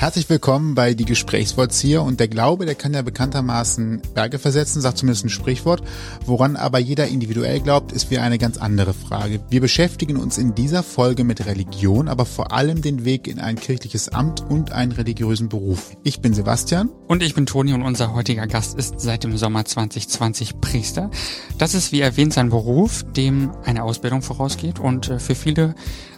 Herzlich willkommen bei Die Gesprächsvollzieher und der Glaube, der kann ja bekanntermaßen Berge versetzen, sagt zumindest ein Sprichwort. Woran aber jeder individuell glaubt, ist wie eine ganz andere Frage. Wir beschäftigen uns in dieser Folge mit Religion, aber vor allem den Weg in ein kirchliches Amt und einen religiösen Beruf. Ich bin Sebastian. Und ich bin Toni und unser heutiger Gast ist seit dem Sommer 2020 Priester. Das ist wie erwähnt sein Beruf, dem eine Ausbildung vorausgeht und äh, für viele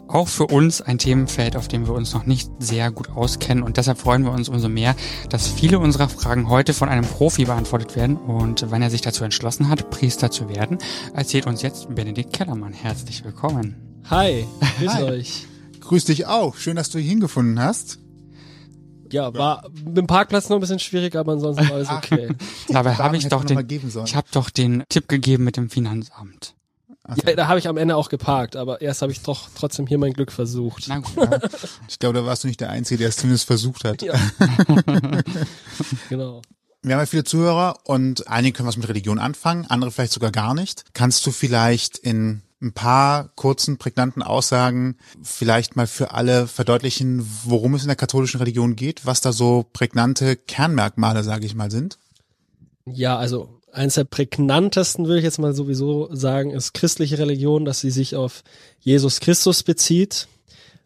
auch für uns ein Themenfeld, auf dem wir uns noch nicht sehr gut auskennen. Und deshalb freuen wir uns umso mehr, dass viele unserer Fragen heute von einem Profi beantwortet werden. Und wenn er sich dazu entschlossen hat, Priester zu werden, erzählt uns jetzt Benedikt Kellermann. Herzlich willkommen. Hi, grüß Hi. euch. Grüß dich auch. Schön, dass du hier hingefunden hast. Ja, war mit dem Parkplatz noch ein bisschen schwierig, aber ansonsten war alles okay. Dabei habe ich doch den, ich habe doch den Tipp gegeben mit dem Finanzamt. Ja, da habe ich am Ende auch geparkt, aber erst habe ich doch trotzdem hier mein Glück versucht. Na gut. Ich glaube, da warst du nicht der Einzige, der es zumindest versucht hat. Ja. genau. Wir haben ja viele Zuhörer und einige können was mit Religion anfangen, andere vielleicht sogar gar nicht. Kannst du vielleicht in ein paar kurzen, prägnanten Aussagen vielleicht mal für alle verdeutlichen, worum es in der katholischen Religion geht, was da so prägnante Kernmerkmale, sage ich mal, sind? Ja, also eins der prägnantesten würde ich jetzt mal sowieso sagen, ist christliche Religion, dass sie sich auf Jesus Christus bezieht,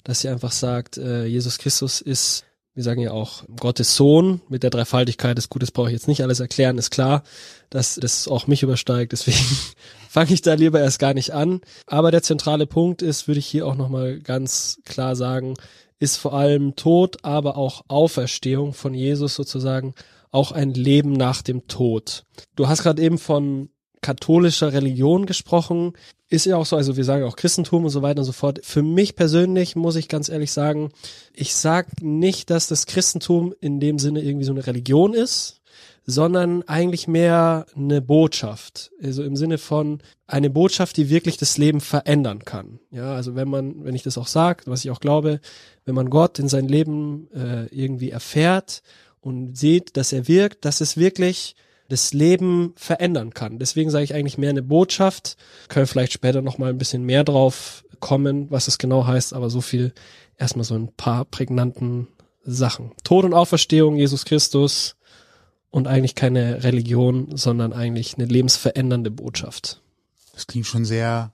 dass sie einfach sagt, äh, Jesus Christus ist, wir sagen ja auch Gottes Sohn mit der Dreifaltigkeit des Gutes brauche ich jetzt nicht alles erklären, ist klar, dass das auch mich übersteigt, deswegen fange ich da lieber erst gar nicht an. Aber der zentrale Punkt ist, würde ich hier auch nochmal ganz klar sagen, ist vor allem Tod, aber auch Auferstehung von Jesus sozusagen, auch ein Leben nach dem Tod. Du hast gerade eben von katholischer Religion gesprochen, ist ja auch so, also wir sagen auch Christentum und so weiter und so fort. Für mich persönlich muss ich ganz ehrlich sagen, ich sag nicht, dass das Christentum in dem Sinne irgendwie so eine Religion ist, sondern eigentlich mehr eine Botschaft. Also im Sinne von eine Botschaft, die wirklich das Leben verändern kann. Ja, also wenn man, wenn ich das auch sage, was ich auch glaube, wenn man Gott in sein Leben äh, irgendwie erfährt und sieht, dass er wirkt, dass es wirklich das Leben verändern kann. Deswegen sage ich eigentlich mehr eine Botschaft. Können vielleicht später noch mal ein bisschen mehr drauf kommen, was es genau heißt, aber so viel erstmal so ein paar prägnanten Sachen. Tod und Auferstehung, Jesus Christus und eigentlich keine Religion, sondern eigentlich eine lebensverändernde Botschaft. Das klingt schon sehr,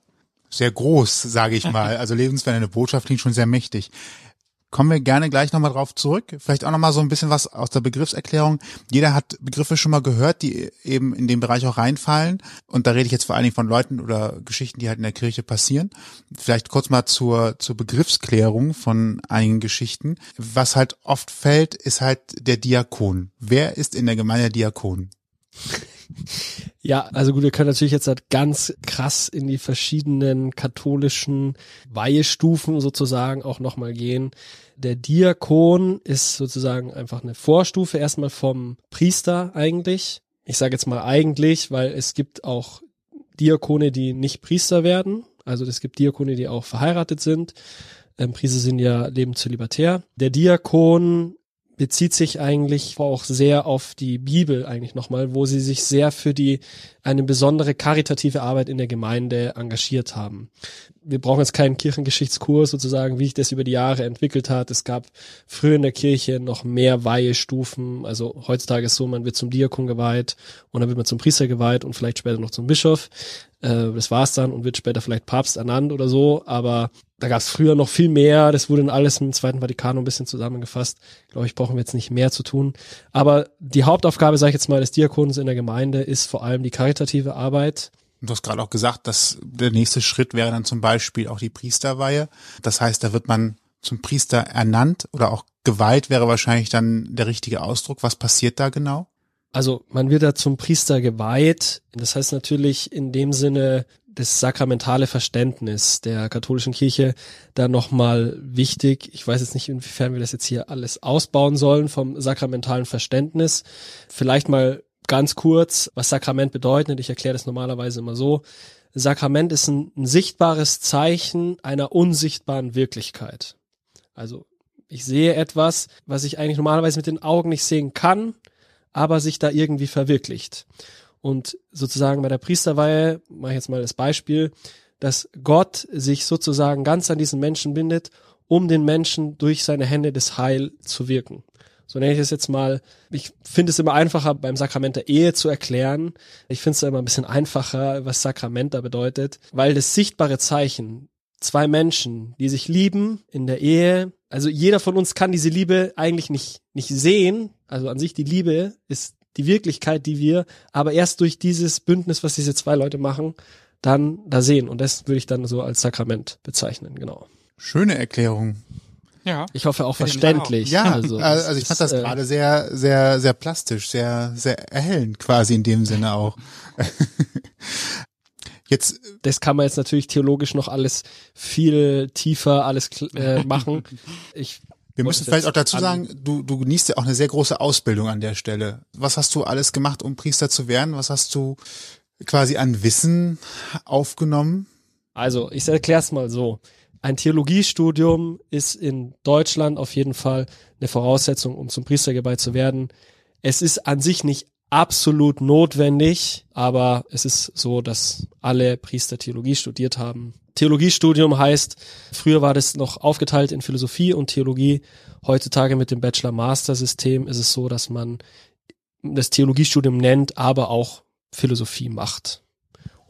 sehr groß, sage ich mal. Also lebensverändernde Botschaft klingt schon sehr mächtig. Kommen wir gerne gleich nochmal drauf zurück. Vielleicht auch nochmal so ein bisschen was aus der Begriffserklärung. Jeder hat Begriffe schon mal gehört, die eben in den Bereich auch reinfallen. Und da rede ich jetzt vor allen Dingen von Leuten oder Geschichten, die halt in der Kirche passieren. Vielleicht kurz mal zur, zur Begriffsklärung von einigen Geschichten. Was halt oft fällt, ist halt der Diakon. Wer ist in der Gemeinde Diakon? Ja, also gut, wir können natürlich jetzt halt ganz krass in die verschiedenen katholischen Weihestufen sozusagen auch nochmal gehen. Der Diakon ist sozusagen einfach eine Vorstufe erstmal vom Priester eigentlich. Ich sage jetzt mal eigentlich, weil es gibt auch Diakone, die nicht Priester werden. Also es gibt Diakone, die auch verheiratet sind. Ähm, Priester sind ja leben. Der Diakon bezieht sich eigentlich auch sehr auf die Bibel eigentlich nochmal, wo sie sich sehr für die eine besondere karitative Arbeit in der Gemeinde engagiert haben. Wir brauchen jetzt keinen Kirchengeschichtskurs sozusagen, wie sich das über die Jahre entwickelt hat. Es gab früher in der Kirche noch mehr Weihestufen. Also heutzutage ist so, man wird zum Diakon geweiht und dann wird man zum Priester geweiht und vielleicht später noch zum Bischof. Äh, das war's dann und wird später vielleicht Papst ernannt oder so. Aber da gab es früher noch viel mehr. Das wurde dann alles im Zweiten Vatikan ein bisschen zusammengefasst. Glaube ich, brauchen wir jetzt nicht mehr zu tun. Aber die Hauptaufgabe, sage ich jetzt mal, des Diakons in der Gemeinde ist vor allem die karitative Arbeit. Und Du hast gerade auch gesagt, dass der nächste Schritt wäre dann zum Beispiel auch die Priesterweihe. Das heißt, da wird man zum Priester ernannt oder auch geweiht wäre wahrscheinlich dann der richtige Ausdruck. Was passiert da genau? Also man wird da zum Priester geweiht. Das heißt natürlich in dem Sinne das sakramentale Verständnis der katholischen Kirche da nochmal wichtig. Ich weiß jetzt nicht, inwiefern wir das jetzt hier alles ausbauen sollen vom sakramentalen Verständnis. Vielleicht mal ganz kurz, was Sakrament bedeutet. Ich erkläre das normalerweise immer so. Sakrament ist ein, ein sichtbares Zeichen einer unsichtbaren Wirklichkeit. Also ich sehe etwas, was ich eigentlich normalerweise mit den Augen nicht sehen kann, aber sich da irgendwie verwirklicht. Und sozusagen bei der Priesterweihe, mache ich jetzt mal das Beispiel, dass Gott sich sozusagen ganz an diesen Menschen bindet, um den Menschen durch seine Hände des Heil zu wirken. So nenne ich es jetzt mal. Ich finde es immer einfacher, beim Sakrament der Ehe zu erklären. Ich finde es immer ein bisschen einfacher, was Sakrament da bedeutet, weil das sichtbare Zeichen, zwei Menschen, die sich lieben in der Ehe, also jeder von uns kann diese Liebe eigentlich nicht, nicht sehen. Also an sich die Liebe ist die Wirklichkeit, die wir aber erst durch dieses Bündnis, was diese zwei Leute machen, dann da sehen. Und das würde ich dann so als Sakrament bezeichnen, genau. Schöne Erklärung. Ja. Ich hoffe auch ich verständlich. Ja, also, also, also ich fand das äh, gerade sehr, sehr, sehr plastisch, sehr, sehr erhellend quasi in dem Sinne auch. Jetzt, Das kann man jetzt natürlich theologisch noch alles viel tiefer alles äh, machen. Ich wir müssen vielleicht auch dazu sagen, du, du genießt ja auch eine sehr große Ausbildung an der Stelle. Was hast du alles gemacht, um Priester zu werden? Was hast du quasi an Wissen aufgenommen? Also, ich erkläre es mal so. Ein Theologiestudium ist in Deutschland auf jeden Fall eine Voraussetzung, um zum Priester geweiht zu werden. Es ist an sich nicht absolut notwendig, aber es ist so, dass alle Priester Theologie studiert haben. Theologiestudium heißt, früher war das noch aufgeteilt in Philosophie und Theologie. Heutzutage mit dem Bachelor-Master-System ist es so, dass man das Theologiestudium nennt, aber auch Philosophie macht.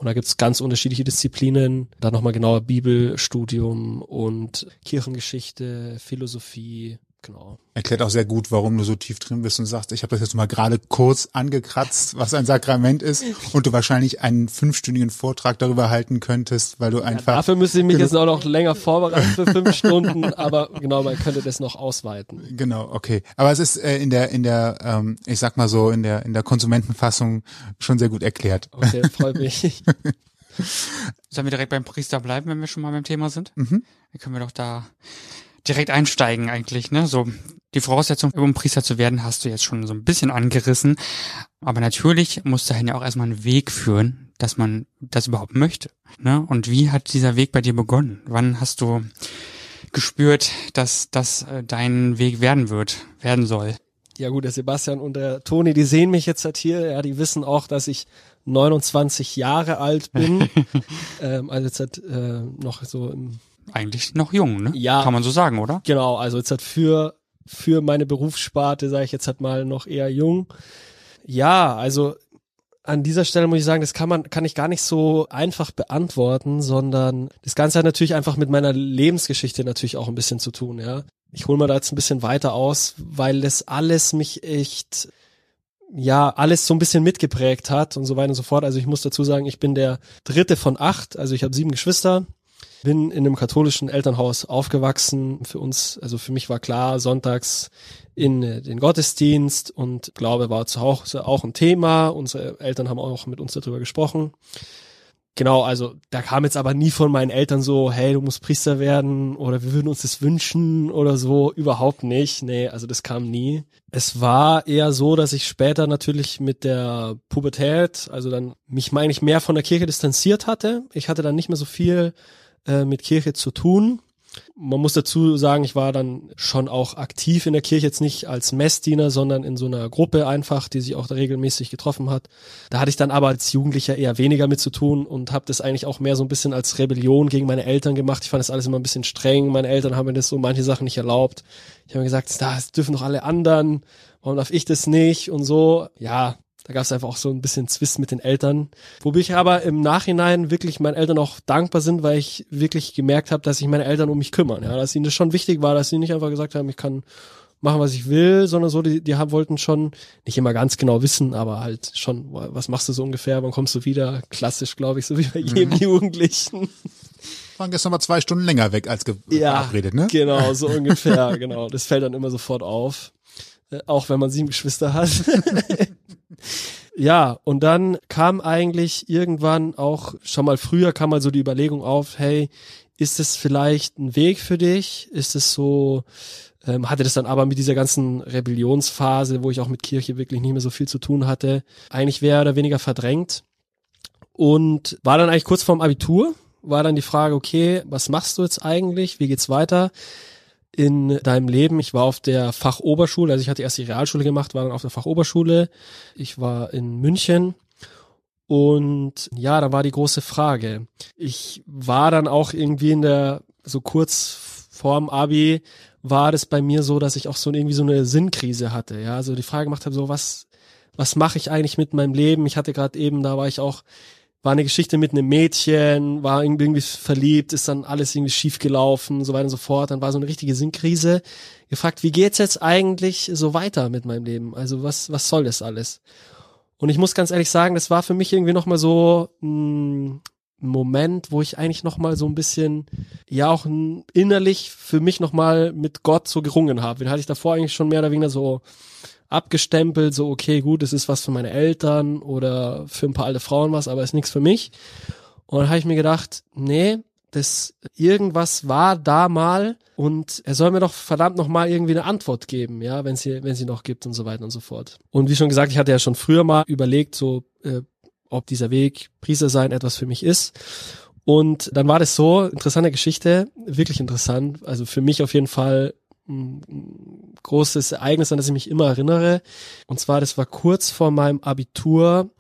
Und da gibt's ganz unterschiedliche Disziplinen. Da nochmal genauer Bibelstudium und Kirchengeschichte, Philosophie, genau. Erklärt auch sehr gut, warum du so tief drin bist und sagst, ich habe das jetzt mal gerade kurz angekratzt, was ein Sakrament ist und du wahrscheinlich einen fünfstündigen Vortrag darüber halten könntest, weil du einfach Dafür müsste ich mich jetzt auch noch länger vorbereiten für fünf Stunden, aber genau, man könnte das noch ausweiten. Genau, okay. Aber es ist äh, in der, in der, ähm, ich sag mal so, in der, in der Konsumentenfassung schon sehr gut erklärt. Okay, freut mich. Sollen wir direkt beim Priester bleiben, wenn wir schon mal beim Thema sind? Mhm. Dann können wir doch da direkt einsteigen eigentlich, ne? So, die Voraussetzung, um Priester zu werden, hast du jetzt schon so ein bisschen angerissen. Aber natürlich muss dahin ja auch erstmal ein Weg führen, dass man das überhaupt möchte. Ne? Und wie hat dieser Weg bei dir begonnen? Wann hast du gespürt, dass das äh, dein Weg werden wird, werden soll? Ja gut, der Sebastian und der Toni, die sehen mich jetzt halt hier, ja, die wissen auch, dass ich 29 Jahre alt bin. ähm, also jetzt halt äh, noch so im Eigentlich noch jung, ne? Ja. Kann man so sagen, oder? Genau, also jetzt hat für, für meine Berufssparte, sage ich jetzt halt mal noch eher jung. Ja, also an dieser Stelle muss ich sagen, das kann man, kann ich gar nicht so einfach beantworten, sondern das Ganze hat natürlich einfach mit meiner Lebensgeschichte natürlich auch ein bisschen zu tun, ja. Ich hole mal da jetzt ein bisschen weiter aus, weil das alles mich echt, ja, alles so ein bisschen mitgeprägt hat und so weiter und so fort. Also ich muss dazu sagen, ich bin der dritte von acht, also ich habe sieben Geschwister, bin in einem katholischen Elternhaus aufgewachsen. Für uns, also für mich war klar, sonntags in äh, den Gottesdienst und Glaube war zu Hause auch ein Thema. Unsere Eltern haben auch mit uns darüber gesprochen. Genau, also da kam jetzt aber nie von meinen Eltern so, hey, du musst Priester werden oder wir würden uns das wünschen oder so, überhaupt nicht. Nee, also das kam nie. Es war eher so, dass ich später natürlich mit der Pubertät, also dann mich meine ich mehr von der Kirche distanziert hatte. Ich hatte dann nicht mehr so viel äh, mit Kirche zu tun. Man muss dazu sagen, ich war dann schon auch aktiv in der Kirche, jetzt nicht als Messdiener, sondern in so einer Gruppe einfach, die sich auch regelmäßig getroffen hat. Da hatte ich dann aber als Jugendlicher eher weniger mit zu tun und habe das eigentlich auch mehr so ein bisschen als Rebellion gegen meine Eltern gemacht. Ich fand das alles immer ein bisschen streng. Meine Eltern haben mir das so manche Sachen nicht erlaubt. Ich habe mir gesagt, das dürfen doch alle anderen. Warum darf ich das nicht? Und so, ja, da gab es einfach auch so ein bisschen Zwist mit den Eltern. Wobei ich aber im Nachhinein wirklich meinen Eltern auch dankbar sind, weil ich wirklich gemerkt habe, dass sich meine Eltern um mich kümmern. Ja, dass ihnen das schon wichtig war, dass sie nicht einfach gesagt haben, ich kann machen, was ich will, sondern so, die, die haben, wollten schon nicht immer ganz genau wissen, aber halt schon, was machst du so ungefähr, wann kommst du wieder? Klassisch, glaube ich, so wie bei jedem Jugendlichen. Waren gestern mal zwei Stunden länger weg als verabredet, ne? Genau, so ungefähr, genau. Das fällt dann immer sofort auf. Äh, Auch wenn man sieben Geschwister hat. ja, und dann kam eigentlich irgendwann auch, schon mal früher kam mal so die Überlegung auf, hey, ist es vielleicht ein Weg für dich? Ist es so, ähm, hatte das dann aber mit dieser ganzen Rebellionsphase, wo ich auch mit Kirche wirklich nicht mehr so viel zu tun hatte, eigentlich mehr oder weniger verdrängt. Und war dann eigentlich kurz vorm Abitur, war dann die Frage, okay, was machst du jetzt eigentlich? Wie geht's weiter? In deinem Leben? Ich war auf der Fachoberschule, also ich hatte erst die Realschule gemacht, war dann auf der Fachoberschule. Ich war in München Und ja, da war die große Frage. Ich war dann auch irgendwie in der, so kurz vorm Abi, war das bei mir so, dass ich auch so irgendwie so eine Sinnkrise hatte. Ja, also die Frage gemacht habe, so was, was mache ich eigentlich mit meinem Leben? Ich hatte gerade eben, da war ich auch war eine Geschichte mit einem Mädchen, war irgendwie verliebt, ist dann alles irgendwie schief gelaufen, so weiter und so fort. Dann war so eine richtige Sinnkrise. Gefragt, wie geht's jetzt eigentlich so weiter mit meinem Leben? Also was, was soll das alles? Und ich muss ganz ehrlich sagen, das war für mich irgendwie nochmal so ein Moment, wo ich eigentlich nochmal so ein bisschen, ja auch innerlich für mich nochmal mit Gott so gerungen habe. Den hatte ich davor eigentlich schon mehr oder weniger so abgestempelt, so okay, gut, es ist was für meine Eltern oder für ein paar alte Frauen was, aber ist nichts für mich. Und dann habe ich mir gedacht, nee, das irgendwas war da mal und er soll mir doch verdammt noch mal irgendwie eine Antwort geben, ja, wenn sie wenn sie noch gibt und so weiter und so fort. Und wie schon gesagt, ich hatte ja schon früher mal überlegt, so äh, ob dieser Weg Priester sein etwas für mich ist. Und dann war das so, interessante Geschichte, wirklich interessant, also für mich auf jeden Fall ein großes Ereignis, an das ich mich immer erinnere. Und zwar, das war kurz vor meinem Abitur,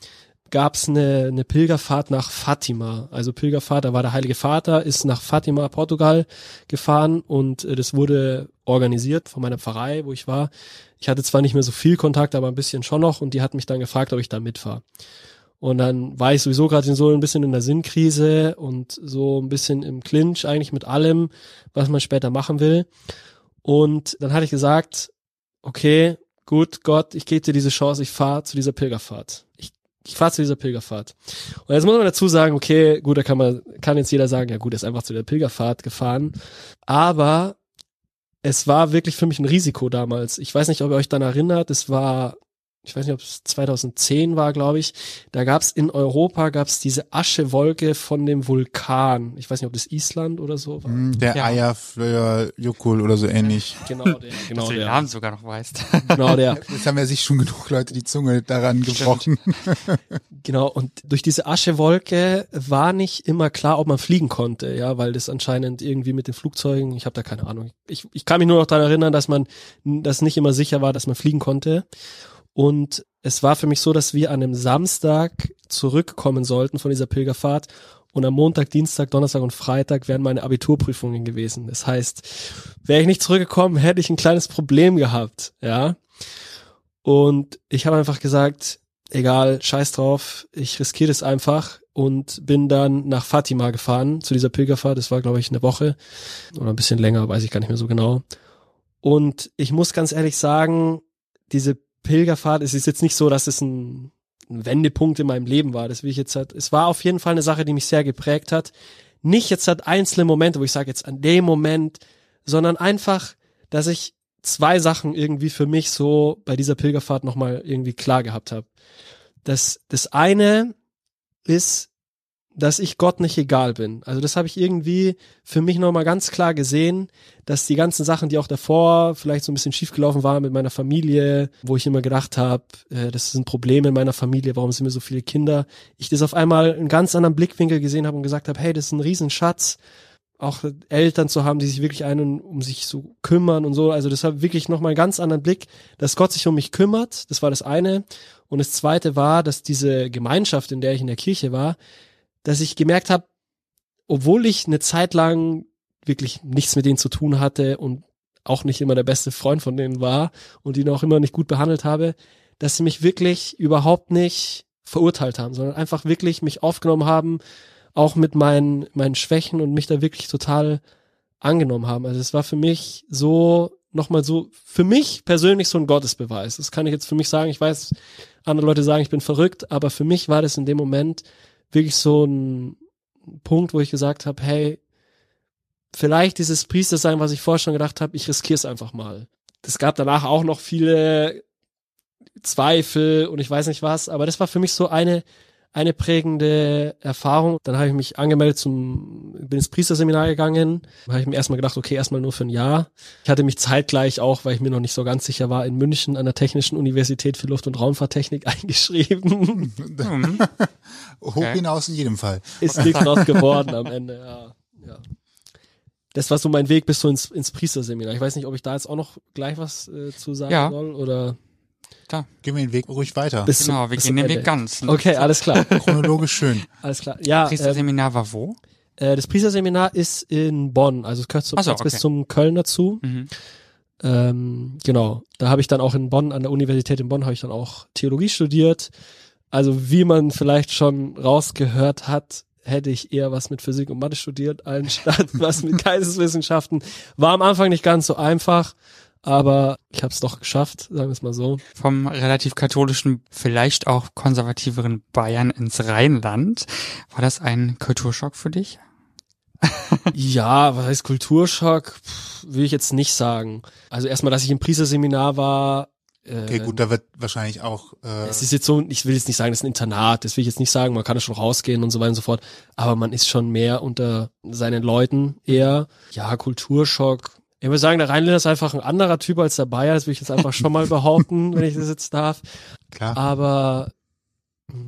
gab es eine, eine Pilgerfahrt nach Fatima. Also Pilgerfahrt, da war der Heilige Vater, ist nach Fatima, Portugal gefahren und äh, das wurde organisiert von meiner Pfarrei, wo ich war. Ich hatte zwar nicht mehr so viel Kontakt, aber ein bisschen schon noch und die hat mich dann gefragt, ob ich da mitfahre. Und dann war ich sowieso gerade so ein bisschen in der Sinnkrise und so ein bisschen im Clinch eigentlich mit allem, was man später machen will. Und dann hatte ich gesagt, okay, gut, Gott, ich gebe dir diese Chance, ich fahre zu dieser Pilgerfahrt. Ich, ich fahre zu dieser Pilgerfahrt. Und jetzt muss man dazu sagen, okay, gut, da kann man, kann jetzt jeder sagen, ja gut, er ist einfach zu der Pilgerfahrt gefahren. Aber es war wirklich für mich ein Risiko damals. Ich weiß nicht, ob ihr euch dann erinnert, es war ich weiß nicht, ob es 2010 war, glaube ich, da gab es in Europa gab's diese Aschewolke von dem Vulkan. Ich weiß nicht, ob das Island oder so war. Hm, der ja. Eyjafjallajökull oder so ähnlich. Genau der, genau Dass du der. den Namen sogar noch weißt. Genau der. Das haben ja sich schon genug Leute die Zunge daran gebrochen. Genau, und durch diese Aschewolke war nicht immer klar, ob man fliegen konnte, ja, weil das anscheinend irgendwie mit den Flugzeugen, ich habe da keine Ahnung. Ich, ich kann mich nur noch daran erinnern, dass man, dass nicht immer sicher war, dass man fliegen konnte. Und es war für mich so, dass wir an einem Samstag zurückkommen sollten von dieser Pilgerfahrt. Und am Montag, Dienstag, Donnerstag und Freitag wären meine Abiturprüfungen gewesen. Das heißt, wäre ich nicht zurückgekommen, hätte ich ein kleines Problem gehabt, ja. Und ich habe einfach gesagt, egal, scheiß drauf, ich riskiere das einfach und bin dann nach Fatima gefahren zu dieser Pilgerfahrt. Das war, glaube ich, eine Woche oder ein bisschen länger, weiß ich gar nicht mehr so genau. Und ich muss ganz ehrlich sagen, diese Pilgerfahrt, es ist jetzt nicht so, dass es ein, ein Wendepunkt in meinem Leben war. Das will ich jetzt halt, es war auf jeden Fall eine Sache, die mich sehr geprägt hat. Nicht jetzt halt einzelne Momente, wo ich sage jetzt an dem Moment, sondern einfach, dass ich zwei Sachen irgendwie für mich so bei dieser Pilgerfahrt nochmal irgendwie klar gehabt habe. Das, das eine ist, dass ich Gott nicht egal bin. Also das habe ich irgendwie für mich nochmal ganz klar gesehen, dass die ganzen Sachen, die auch davor vielleicht so ein bisschen schiefgelaufen waren mit meiner Familie, wo ich immer gedacht habe, äh, das sind Probleme in meiner Familie, warum sind mir so viele Kinder, ich das auf einmal einen ganz anderen Blickwinkel gesehen habe und gesagt habe, hey, das ist ein Riesenschatz, auch Eltern zu haben, die sich wirklich einen um sich so kümmern und so. Also das hat wirklich nochmal einen ganz anderen Blick, dass Gott sich um mich kümmert. Das war das eine. Und das zweite war, dass diese Gemeinschaft, in der ich in der Kirche war, dass ich gemerkt habe, obwohl ich eine Zeit lang wirklich nichts mit denen zu tun hatte und auch nicht immer der beste Freund von denen war und ihn auch immer nicht gut behandelt habe, dass sie mich wirklich überhaupt nicht verurteilt haben, sondern einfach wirklich mich aufgenommen haben, auch mit meinen, meinen Schwächen und mich da wirklich total angenommen haben. Also es war für mich so, nochmal so, für mich persönlich so ein Gottesbeweis. Das kann ich jetzt für mich sagen. Ich weiß, andere Leute sagen, ich bin verrückt, aber für mich war das in dem Moment wirklich so ein Punkt, wo ich gesagt habe, hey, vielleicht dieses Priester sein, was ich vorher schon gedacht habe, ich riskiere es einfach mal. Es gab danach auch noch viele Zweifel und ich weiß nicht was, aber das war für mich so eine eine prägende Erfahrung. Dann habe ich mich angemeldet zum, bin ins Priesterseminar gegangen. Da habe ich mir erstmal gedacht, okay, erstmal nur für ein Jahr. Ich hatte mich zeitgleich auch, weil ich mir noch nicht so ganz sicher war, in München an der Technischen Universität für Luft- und Raumfahrttechnik eingeschrieben. Hoch hinaus in jedem Fall. Ist nichts draus geworden am Ende, ja. ja. Das war so mein Weg bis so ins, ins Priesterseminar. Ich weiß nicht, ob ich da jetzt auch noch gleich was äh, zu sagen Ja. soll oder. Da. Gehen wir den Weg ruhig weiter. Bis Genau, wir gehen den. Weg ganz. Okay, alles klar. Chronologisch schön. Alles klar. Ja, ähm, Priesterseminar war wo? äh, das Priesterseminar ist in Bonn, also es gehört zum, so, jetzt bis okay. zum Köln dazu. Mhm. Ähm, genau, da habe ich dann auch in Bonn, an der Universität in Bonn, habe ich dann auch Theologie studiert. Also wie man vielleicht schon rausgehört hat, hätte ich eher was mit Physik und Mathe studiert, anstatt was mit Geisteswissenschaften. War am Anfang nicht ganz so einfach, aber ich habe es doch geschafft, sagen wir es mal so. Vom relativ katholischen, vielleicht auch konservativeren Bayern ins Rheinland. War das ein Kulturschock für dich? Ja, was heißt Kulturschock? Pff, will ich jetzt nicht sagen. Also erstmal, dass ich im Priesterseminar war. Okay, gut, da wird wahrscheinlich auch äh, Es ist jetzt so, ich will jetzt nicht sagen, das ist ein Internat, das will ich jetzt nicht sagen, man kann ja schon rausgehen und so weiter und so fort, aber man ist schon mehr unter seinen Leuten eher. Ja, Kulturschock. Ich würde sagen, der Rheinländer ist einfach ein anderer Typ als der Bayer, das will ich jetzt einfach schon mal behaupten, wenn ich das jetzt darf. klar. Aber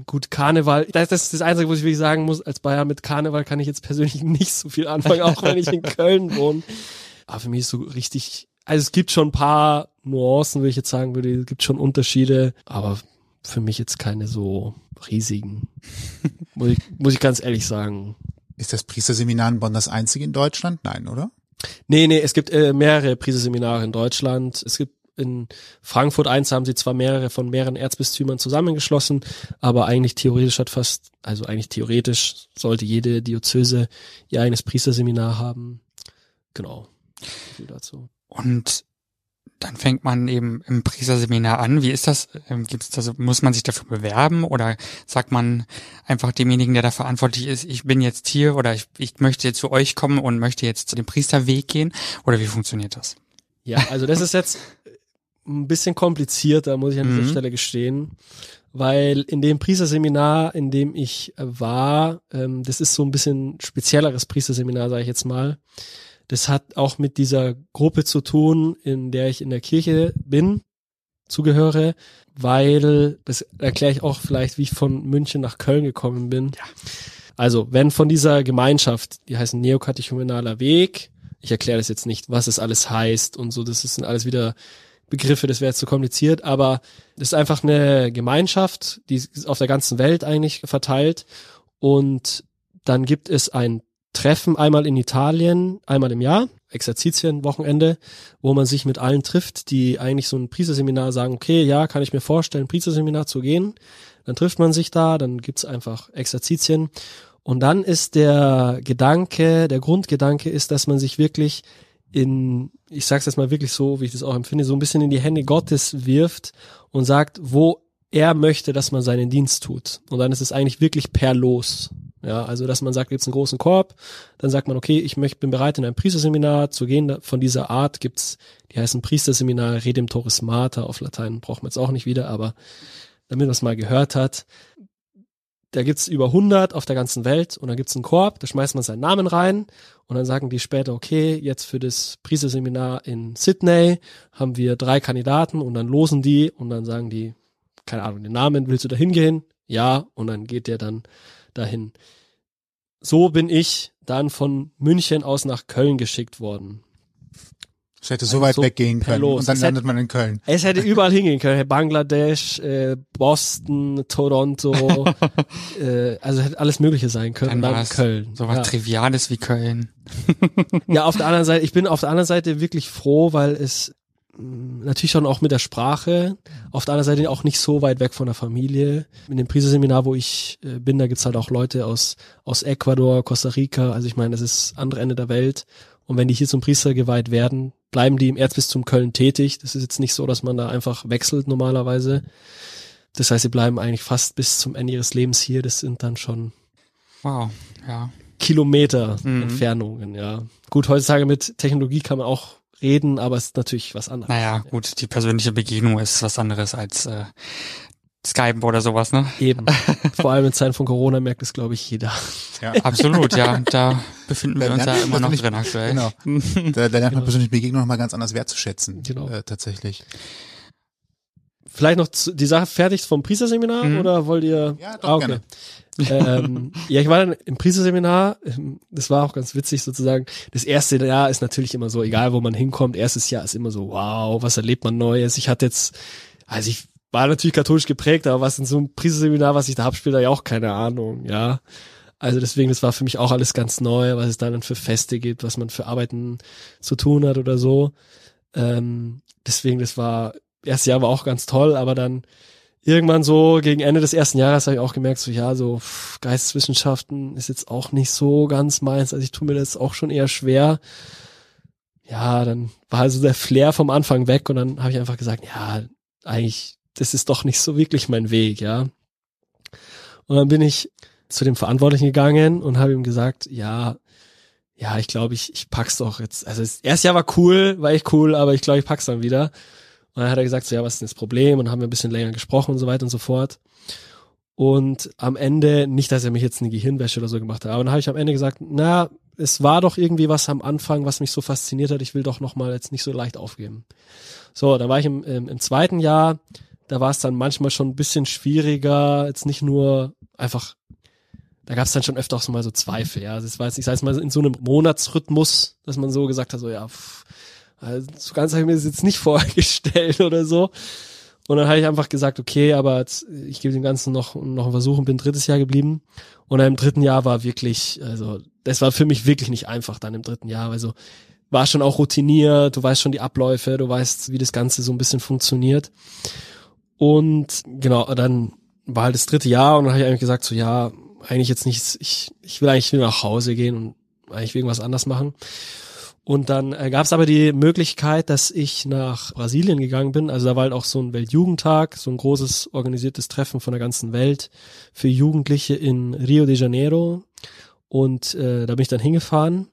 gut, Karneval, das, ist das Einzige, was ich wirklich sagen muss, als Bayer mit Karneval kann ich jetzt persönlich nicht so viel anfangen, auch wenn ich in Köln wohne. Aber für mich ist so richtig, also es gibt schon ein paar Nuancen, würde ich jetzt sagen würde, es gibt schon Unterschiede, aber für mich jetzt keine so riesigen. muss, ich, muss ich ganz ehrlich sagen. Ist das Priesterseminar in Bonn das einzige in Deutschland? Nein, oder? Nee, nee, es gibt äh, mehrere Priesteseminare in Deutschland. Es gibt in Frankfurt eins haben sie zwar mehrere von mehreren Erzbistümern zusammengeschlossen, aber eigentlich theoretisch hat fast, also eigentlich theoretisch sollte jede Diözese ihr eigenes Priesterseminar haben. Genau. Viel dazu. Und dann fängt man eben im Priesterseminar an. Wie ist das? Ähm, Gibt's das? Muss man sich dafür bewerben oder sagt man einfach demjenigen, der da verantwortlich ist, ich bin jetzt hier oder ich, ich möchte jetzt zu euch kommen und möchte jetzt zu dem Priesterweg gehen? Oder wie funktioniert das? Ja, also das ist jetzt ein bisschen komplizierter, muss ich an dieser Mhm. Stelle gestehen. Weil in dem Priesterseminar, in dem ich war, ähm, das ist so ein bisschen spezielleres Priesterseminar, sage ich jetzt mal. Das hat auch mit dieser Gruppe zu tun, in der ich in der Kirche bin, zugehöre, weil, das erkläre ich auch vielleicht, wie ich von München nach Köln gekommen bin. Ja. Also, wenn von dieser Gemeinschaft, die heißen Neokatechumenaler Weg, ich erkläre das jetzt nicht, was es alles heißt und so, das sind alles wieder Begriffe, das wäre jetzt zu kompliziert, aber das ist einfach eine Gemeinschaft, die ist auf der ganzen Welt eigentlich verteilt und dann gibt es ein Treffen einmal in Italien, einmal im Jahr, Exerzitien, Wochenende, wo man sich mit allen trifft, die eigentlich so ein Priesterseminar sagen, okay, ja, kann ich mir vorstellen, Priesterseminar zu gehen. Dann trifft man sich da, dann gibt's einfach Exerzitien. Und dann ist der Gedanke, der Grundgedanke ist, dass man sich wirklich in, ich sag's jetzt mal wirklich so, wie ich das auch empfinde, so ein bisschen in die Hände Gottes wirft und sagt, wo er möchte, dass man seinen Dienst tut. Und dann ist es eigentlich wirklich per Los. Ja, also dass man sagt, gibt's einen großen Korb, dann sagt man, okay, ich möchte, bin bereit, in ein Priesterseminar zu gehen. Von dieser Art gibt's, die heißen Priesterseminar Redemptoris Mater auf Latein, braucht man jetzt auch nicht wieder, aber damit man es mal gehört hat. Da gibt's über 100 auf der ganzen Welt und dann gibt's einen Korb, da schmeißt man seinen Namen rein und dann sagen die später, okay, jetzt für das Priesterseminar in Sydney haben wir drei Kandidaten und dann losen die und dann sagen die, keine Ahnung, den Namen, willst du da hingehen? Ja, und dann geht der dann dahin. So bin ich dann von München aus nach Köln geschickt worden. Ich hätte so weit so weggehen können Los. und dann Es landet man in Köln. Es hätte überall hingehen können. Bangladesch, äh, Boston, Toronto, äh, also hätte alles Mögliche sein können. Dann dann es Köln. So was ja. Triviales wie Köln. ja, auf der anderen Seite, ich bin auf der anderen Seite wirklich froh, weil es natürlich schon auch mit der Sprache, auf der anderen Seite auch nicht so weit weg von der Familie. In dem Priesterseminar, wo ich äh, bin, da gibt's halt auch Leute aus, aus Ecuador, Costa Rica, also ich meine, das ist andere Ende der Welt. Und wenn die hier zum Priester geweiht werden, bleiben die im Erzbistum Köln tätig. Das ist jetzt nicht so, dass man da einfach wechselt normalerweise. Das heißt, sie bleiben eigentlich fast bis zum Ende ihres Lebens hier. Das sind dann schon Wow, ja. Kilometer Mhm. Entfernungen, ja. Gut, heutzutage mit Technologie kann man auch reden, aber es ist natürlich was anderes. Naja, gut, die persönliche Begegnung ist was anderes als äh, Skype oder sowas, ne? Eben. Vor allem in Zeiten von Corona merkt es, glaube ich, jeder. Ja. Absolut, ja. Da befinden wir Da uns ja immer noch man drin aktuell. Genau. Da, da lernt man Genau. persönliche Begegnung nochmal ganz anders wertzuschätzen. Genau. Äh, tatsächlich. Vielleicht noch zu, die Sache fertig vom Priesterseminar Mhm. oder wollt ihr? Ja, doch, Ah, okay. ähm, ja, ich war dann im Priesterseminar. ähm, Das war auch ganz witzig sozusagen. Das erste Jahr ist natürlich immer so, egal wo man hinkommt. Erstes Jahr ist immer so, wow, was erlebt man Neues? Ich hatte jetzt, also ich war natürlich katholisch geprägt, aber was in so einem Priesterseminar, was ich da hab, spielt da ja auch keine Ahnung, ja. Also deswegen, das war für mich auch alles ganz neu, was es da dann für Feste gibt, was man für Arbeiten zu tun hat oder so. Ähm, deswegen, das war, erstes Jahr war auch ganz toll, aber dann irgendwann so gegen Ende des ersten Jahres habe ich auch gemerkt, so ja, so pff, Geisteswissenschaften ist jetzt auch nicht so ganz meins. Also ich tue mir das auch schon eher schwer. Ja, dann war also der Flair vom Anfang weg und dann habe ich einfach gesagt, ja, eigentlich, das ist doch nicht so wirklich mein Weg, ja. Und dann bin ich zu dem Verantwortlichen gegangen und habe ihm gesagt, ja, ja, ich glaube, ich, ich pack's doch jetzt. Also das erste Jahr war cool, war echt cool, aber ich glaube, ich pack's dann wieder. Und dann hat er gesagt, so, ja, was ist denn das Problem? Und haben wir ein bisschen länger gesprochen und so weiter und so fort. Und am Ende, nicht, dass er mich jetzt eine Gehirnwäsche oder so gemacht hat, aber dann habe ich am Ende gesagt, na, es war doch irgendwie was am Anfang, was mich so fasziniert hat, ich will doch nochmal jetzt nicht so leicht aufgeben. So, dann war ich im, im, im zweiten Jahr, da war es dann manchmal schon ein bisschen schwieriger, jetzt nicht nur einfach, da gab es dann schon öfter auch so mal so Zweifel, ja. Also es war jetzt, ich sag mal, in so einem Monatsrhythmus, dass man so gesagt hat, so ja, pff, also so ganz habe ich mir das jetzt nicht vorgestellt oder so. Und dann habe ich einfach gesagt, okay, aber ich gebe dem Ganzen noch, noch einen Versuch und bin drittes Jahr geblieben. Und dann im dritten Jahr war wirklich, also das war für mich wirklich nicht einfach dann im dritten Jahr. Also war schon auch routiniert, du weißt schon die Abläufe, du weißt, wie das Ganze so ein bisschen funktioniert. Und genau, dann war halt das dritte Jahr und dann habe ich eigentlich gesagt, so ja, eigentlich jetzt nichts, ich, ich will eigentlich wieder nach Hause gehen und eigentlich irgendwas anders machen. Und dann äh, gab es aber die Möglichkeit, dass ich nach Brasilien gegangen bin. Also da war halt auch so ein Weltjugendtag, so ein großes organisiertes Treffen von der ganzen Welt für Jugendliche in Rio de Janeiro. Und äh, da bin ich dann hingefahren.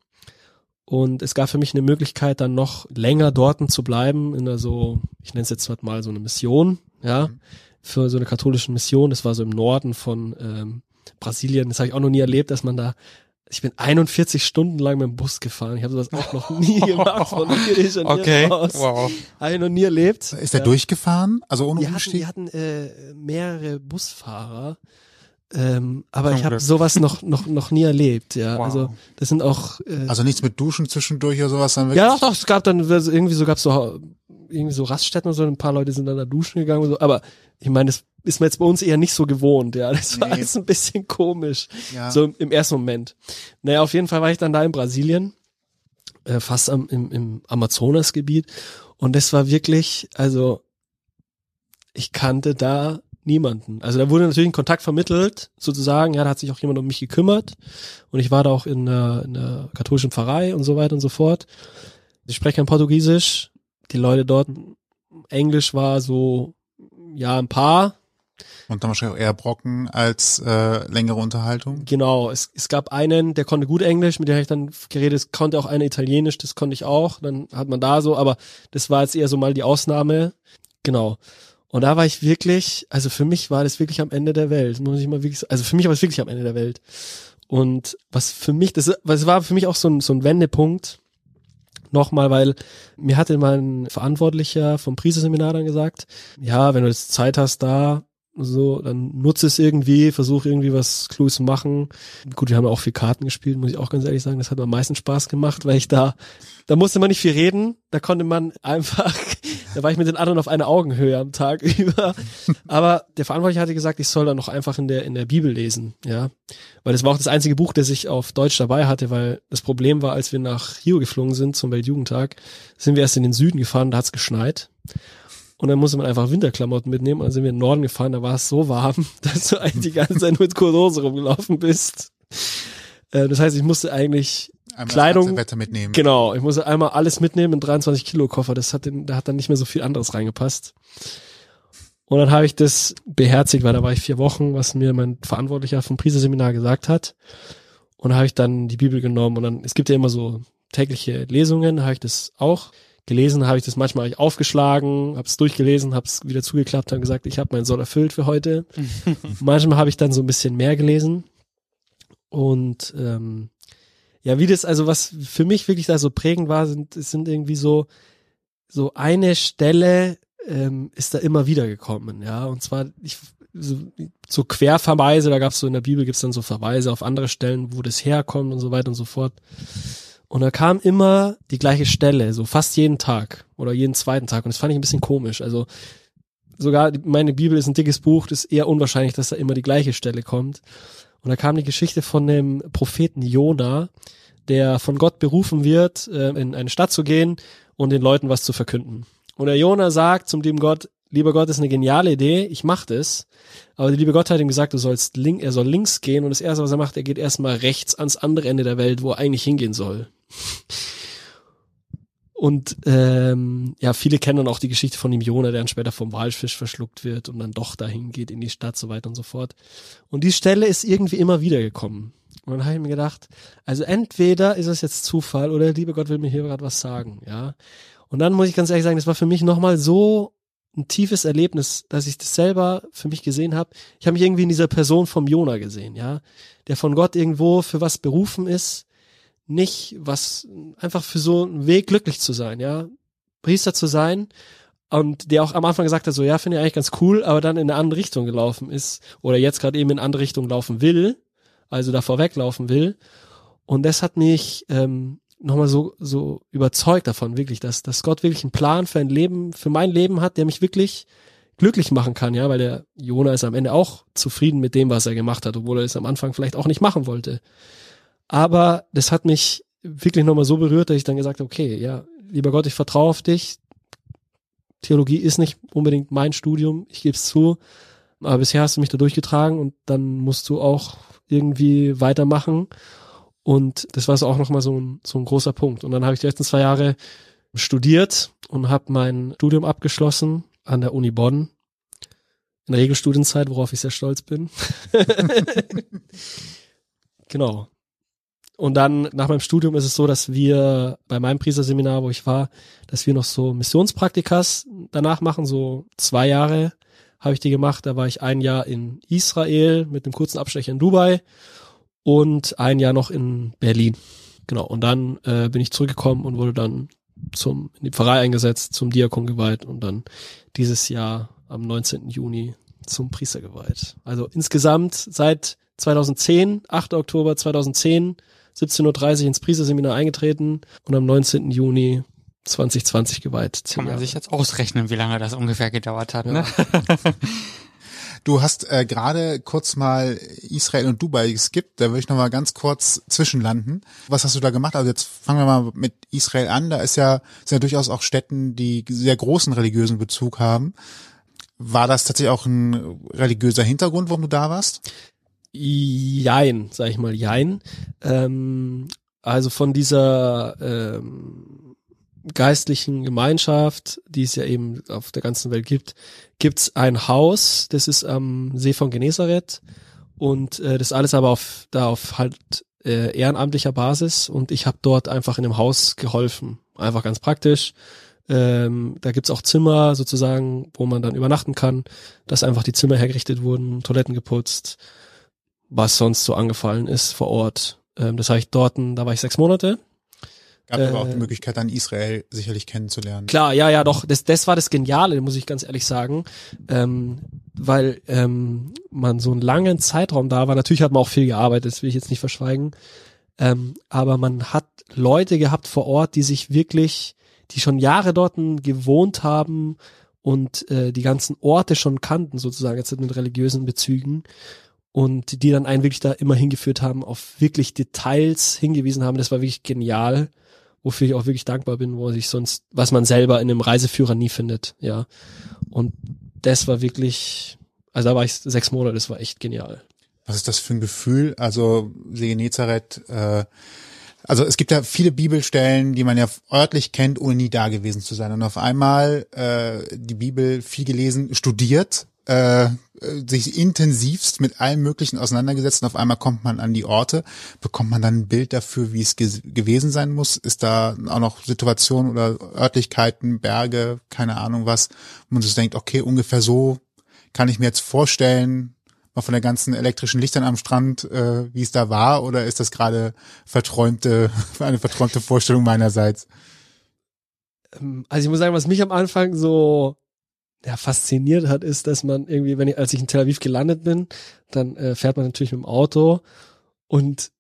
Und es gab für mich eine Möglichkeit, dann noch länger dort zu bleiben, in der so, ich nenne es jetzt mal so eine Mission, ja, für so eine katholische Mission. Das war so im Norden von ähm, Brasilien. Das habe ich auch noch nie erlebt, dass man da ich bin 41 Stunden lang mit dem Bus gefahren. Ich habe sowas auch noch nie gemacht von Rio de Janeiro Okay, aus. wow. Habe ich noch nie erlebt. Ist er Ja. durchgefahren? Also ohne Wir hatten, Umstieg? wir hatten äh, mehrere Busfahrer, ähm, aber Zum ich habe sowas noch noch noch nie erlebt. Ja, Wow. also das sind auch äh, Also nichts mit Duschen zwischendurch oder sowas, dann wirklich. ja, doch, doch, es gab dann irgendwie so gab's so irgendwie so Raststätten und so, ein paar Leute sind dann da duschen gegangen und so, aber ich meine, das ist mir jetzt bei uns eher nicht so gewohnt, ja. Das war Nee. alles ein bisschen komisch. Ja. So im, im ersten Moment. Naja, auf jeden Fall war ich dann da in Brasilien, äh, fast am, im, im Amazonasgebiet. Und das war wirklich, also ich kannte da niemanden. Also da wurde natürlich ein Kontakt vermittelt, sozusagen, ja, da hat sich auch jemand um mich gekümmert. Und ich war da auch in der, in der katholischen Pfarrei und so weiter und so fort. Ich spreche kein Portugiesisch. Die Leute dort, Englisch war so, ja, ein paar, Und dann wahrscheinlich auch eher Brocken als äh, längere Unterhaltung. Genau, es, es gab einen, der konnte gut Englisch, mit dem habe ich dann geredet, es konnte auch einer Italienisch, das konnte ich auch, dann hat man da so, aber das war jetzt eher so mal die Ausnahme. Genau. Und da war ich wirklich, also für mich war das wirklich am Ende der Welt, muss ich mal wirklich, also für mich war es wirklich am Ende der Welt. Und was für mich, das, was war für mich auch so ein, so ein Wendepunkt, nochmal, weil mir hatte mal ein Verantwortlicher vom Priesterseminar dann gesagt, ja, wenn du jetzt Zeit hast da, so, dann nutze es irgendwie, versuch irgendwie was Kluges zu machen. Gut, wir haben auch viel Karten gespielt, muss ich auch ganz ehrlich sagen. Das hat mir am meisten Spaß gemacht, weil ich da, da musste man nicht viel reden. Da konnte man einfach, da war ich mit den anderen auf einer Augenhöhe am Tag über. Aber der Verantwortliche hatte gesagt, ich soll dann noch einfach in der, in der Bibel lesen, ja. Weil das war auch das einzige Buch, das ich auf Deutsch dabei hatte, weil das Problem war, als wir nach Rio geflogen sind zum Weltjugendtag, sind wir erst in den Süden gefahren, da hat's geschneit. Und dann musste man einfach Winterklamotten mitnehmen. Und dann sind wir in den Norden gefahren, da war es so warm, dass du eigentlich die ganze Zeit mit Kurose rumgelaufen bist. Äh, Das heißt, ich musste eigentlich, Einmal Kleidung- Wetter mitnehmen. genau, ich musste einmal alles mitnehmen in 23 Kilo Koffer. Das hat, den, da hat dann nicht mehr so viel anderes reingepasst. Und dann habe ich das beherzigt, weil da war ich vier Wochen, was mir mein Verantwortlicher vom Priesterseminar gesagt hat. Und da habe ich dann die Bibel genommen und dann, es gibt ja immer so tägliche Lesungen, habe ich das auch gelesen, habe ich das manchmal ich aufgeschlagen, habe es durchgelesen, habe es wieder zugeklappt, habe gesagt, ich habe meinen Soll erfüllt für heute. manchmal habe ich dann so ein bisschen mehr gelesen und ähm, ja, wie das, also was für mich wirklich da so prägend war, sind, es sind irgendwie so, so eine Stelle ähm, ist da immer wieder gekommen, ja. Und zwar, ich, so, so Querverweise, da gab es so in der Bibel gibt's dann so Verweise auf andere Stellen, wo das herkommt und so weiter und so fort. Und da kam immer die gleiche Stelle, so fast jeden Tag oder jeden zweiten Tag. Und das fand ich ein bisschen komisch. Also sogar meine Bibel ist ein dickes Buch, das ist eher unwahrscheinlich, dass da immer die gleiche Stelle kommt. Und da kam die Geschichte von dem Propheten Jona, der von Gott berufen wird, äh, in eine Stadt zu gehen und den Leuten was zu verkünden. Und der Jona sagt zum lieben Gott, lieber Gott, ist eine geniale Idee, ich mach das. Aber der liebe Gott hat ihm gesagt, du sollst link, er soll links gehen und das erste, was er macht, er geht erstmal rechts ans andere Ende der Welt, wo er eigentlich hingehen soll. Und ähm, ja, viele kennen dann auch die Geschichte von dem Jona, der dann später vom Walfisch verschluckt wird und dann doch dahin geht in die Stadt, so weiter und so fort. Und die Stelle ist irgendwie immer wieder gekommen. Und dann habe ich mir gedacht, also entweder ist es jetzt Zufall oder der liebe Gott will mir hier gerade was sagen, ja. Und dann muss ich ganz ehrlich sagen, das war für mich nochmal so ein tiefes Erlebnis, dass ich das selber für mich gesehen habe. Ich habe mich irgendwie in dieser Person vom Jona gesehen, ja, der von Gott irgendwo für was berufen ist, nicht was einfach für so einen Weg glücklich zu sein, ja, Priester zu sein und der auch am Anfang gesagt hat, so ja, finde ich eigentlich ganz cool, aber dann in eine andere Richtung gelaufen ist oder jetzt gerade eben in eine andere Richtung laufen will, also da vorweglaufen will. Und das hat mich ähm, nochmal so, so überzeugt davon, wirklich, dass, dass Gott wirklich einen Plan für ein Leben, für mein Leben hat, der mich wirklich glücklich machen kann, ja, weil der Jona ist am Ende auch zufrieden mit dem, was er gemacht hat, obwohl er es am Anfang vielleicht auch nicht machen wollte. Aber das hat mich wirklich nochmal so berührt, dass ich dann gesagt habe, okay, ja, lieber Gott, ich vertraue auf dich. Theologie ist nicht unbedingt mein Studium, ich gebe es zu, aber bisher hast du mich da durchgetragen und dann musst du auch irgendwie weitermachen. Und das war so auch nochmal so ein, so ein großer Punkt. Und dann habe ich die letzten zwei Jahre studiert und habe mein Studium abgeschlossen an der Uni Bonn. In der Regelstudienzeit, worauf ich sehr stolz bin. genau. Und dann nach meinem Studium ist es so, dass wir bei meinem Priesterseminar, wo ich war, dass wir noch so Missionspraktikas danach machen, so zwei Jahre habe ich die gemacht. Da war ich ein Jahr in Israel mit einem kurzen Abstecher in Dubai und ein Jahr noch in Berlin. Genau. Und dann äh, bin ich zurückgekommen und wurde dann zum in die Pfarrei eingesetzt, zum Diakon geweiht und dann dieses Jahr am 19. Juni zum Priester geweiht. Also insgesamt seit 2010, 8. Oktober 2010, 17.30 Uhr ins Priesterseminar eingetreten und am 19. Juni 2020 geweiht. Kann man sich jetzt ausrechnen, wie lange das ungefähr gedauert hat, ja. ne? Du hast äh, gerade kurz mal Israel und Dubai geskippt. Da würde ich noch mal ganz kurz zwischenlanden. Was hast du da gemacht? Also jetzt fangen wir mal mit Israel an. Da ist ja, sind ja durchaus auch Städten, die sehr großen religiösen Bezug haben. War das tatsächlich auch ein religiöser Hintergrund, warum du da warst? Jein, sag ich mal, jein. Ähm, also von dieser ähm, geistlichen Gemeinschaft, die es ja eben auf der ganzen Welt gibt, gibt's ein Haus, das ist am See von Genezareth und äh, das alles aber auf da auf halt äh, ehrenamtlicher Basis und ich habe dort einfach in dem Haus geholfen, einfach ganz praktisch. Ähm, da gibt's auch Zimmer sozusagen, wo man dann übernachten kann, dass einfach die Zimmer hergerichtet wurden, Toiletten geputzt, was sonst so angefallen ist vor Ort. Ähm, das habe ich dort, da war ich sechs Monate Gab äh, aber auch die Möglichkeit, dann Israel sicherlich kennenzulernen. Klar, ja, ja, doch. Das, das war das Geniale, muss ich ganz ehrlich sagen. Ähm, weil ähm, man so einen langen Zeitraum da war. Natürlich hat man auch viel gearbeitet, das will ich jetzt nicht verschweigen. Ähm, aber man hat Leute gehabt vor Ort, die sich wirklich, die schon Jahre dort gewohnt haben und äh, die ganzen Orte schon kannten, sozusagen, jetzt mit religiösen Bezügen und die dann einen wirklich da immer hingeführt haben, auf wirklich Details hingewiesen haben. Das war wirklich genial wofür ich auch wirklich dankbar bin, wo ich sonst, was man selber in einem Reiseführer nie findet, ja. Und das war wirklich, also da war ich sechs Monate, das war echt genial. Was ist das für ein Gefühl? Also See Genezareth, äh, also es gibt ja viele Bibelstellen, die man ja örtlich kennt, ohne nie da gewesen zu sein. Und auf einmal äh, die Bibel viel gelesen, studiert, äh, sich intensivst mit allem Möglichen auseinandergesetzt und auf einmal kommt man an die Orte, bekommt man dann ein Bild dafür, wie es ge gewesen sein muss? Ist da auch noch Situationen oder Örtlichkeiten, Berge, keine Ahnung was, wo man sich denkt, okay, ungefähr so kann ich mir jetzt vorstellen, mal von der ganzen elektrischen Lichtern am Strand, äh, wie es da war, oder ist das gerade verträumte, eine verträumte Vorstellung meinerseits? Ähm, also ich muss sagen, was mich am Anfang so ja, fasziniert hat, ist, dass man irgendwie, wenn ich, als ich in Tel Aviv gelandet bin, dann äh, fährt man natürlich mit dem Auto und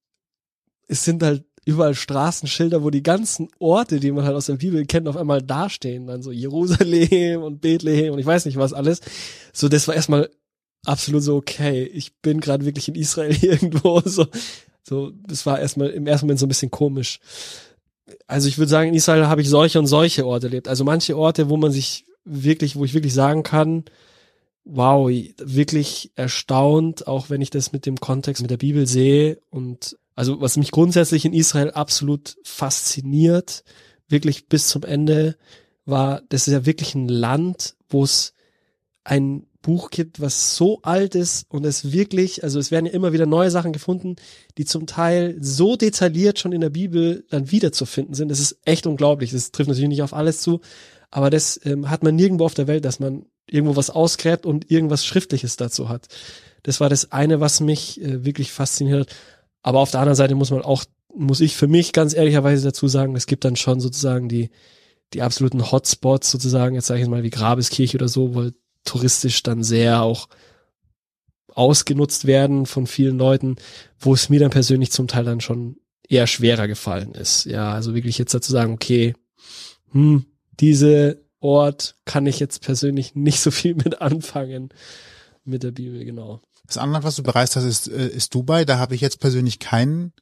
es sind halt überall Straßenschilder, wo die ganzen Orte, die man halt aus der Bibel kennt, auf einmal dastehen. Dann so Jerusalem und Bethlehem und ich weiß nicht was alles. So, das war erstmal absolut so, okay, ich bin gerade wirklich in Israel irgendwo. So, so, das war erstmal im ersten Moment so ein bisschen komisch. Also ich würde sagen, in Israel habe ich solche und solche Orte erlebt. Also manche Orte, wo man sich wirklich, wo ich wirklich sagen kann, wow, wirklich erstaunt, auch wenn ich das mit dem Kontext mit der Bibel sehe und also was mich grundsätzlich in Israel absolut fasziniert, wirklich bis zum Ende, war, das ist ja wirklich ein Land, wo es ein Buch gibt, was so alt ist und es wirklich, also es werden ja immer wieder neue Sachen gefunden, die zum Teil so detailliert schon in der Bibel dann wiederzufinden sind. Das ist echt unglaublich. Das trifft natürlich nicht auf alles zu, aber das ähm, hat man nirgendwo auf der Welt, dass man irgendwo was ausgräbt und irgendwas Schriftliches dazu hat. Das war das eine, was mich äh, wirklich fasziniert. Aber auf der anderen Seite muss man auch, muss ich für mich ganz ehrlicherweise dazu sagen, es gibt dann schon sozusagen die, die absoluten Hotspots sozusagen, jetzt sage ich mal wie Grabeskirche oder so, wo touristisch dann sehr auch ausgenutzt werden von vielen Leuten, wo es mir dann persönlich zum Teil dann schon eher schwerer gefallen ist. Ja, also wirklich jetzt dazu sagen, okay, hm, diese Ort kann ich jetzt persönlich nicht so viel mit anfangen mit der Bibel, genau. Das andere, was du bereist hast, ist, äh, ist Dubai. Da habe ich jetzt persönlich keinen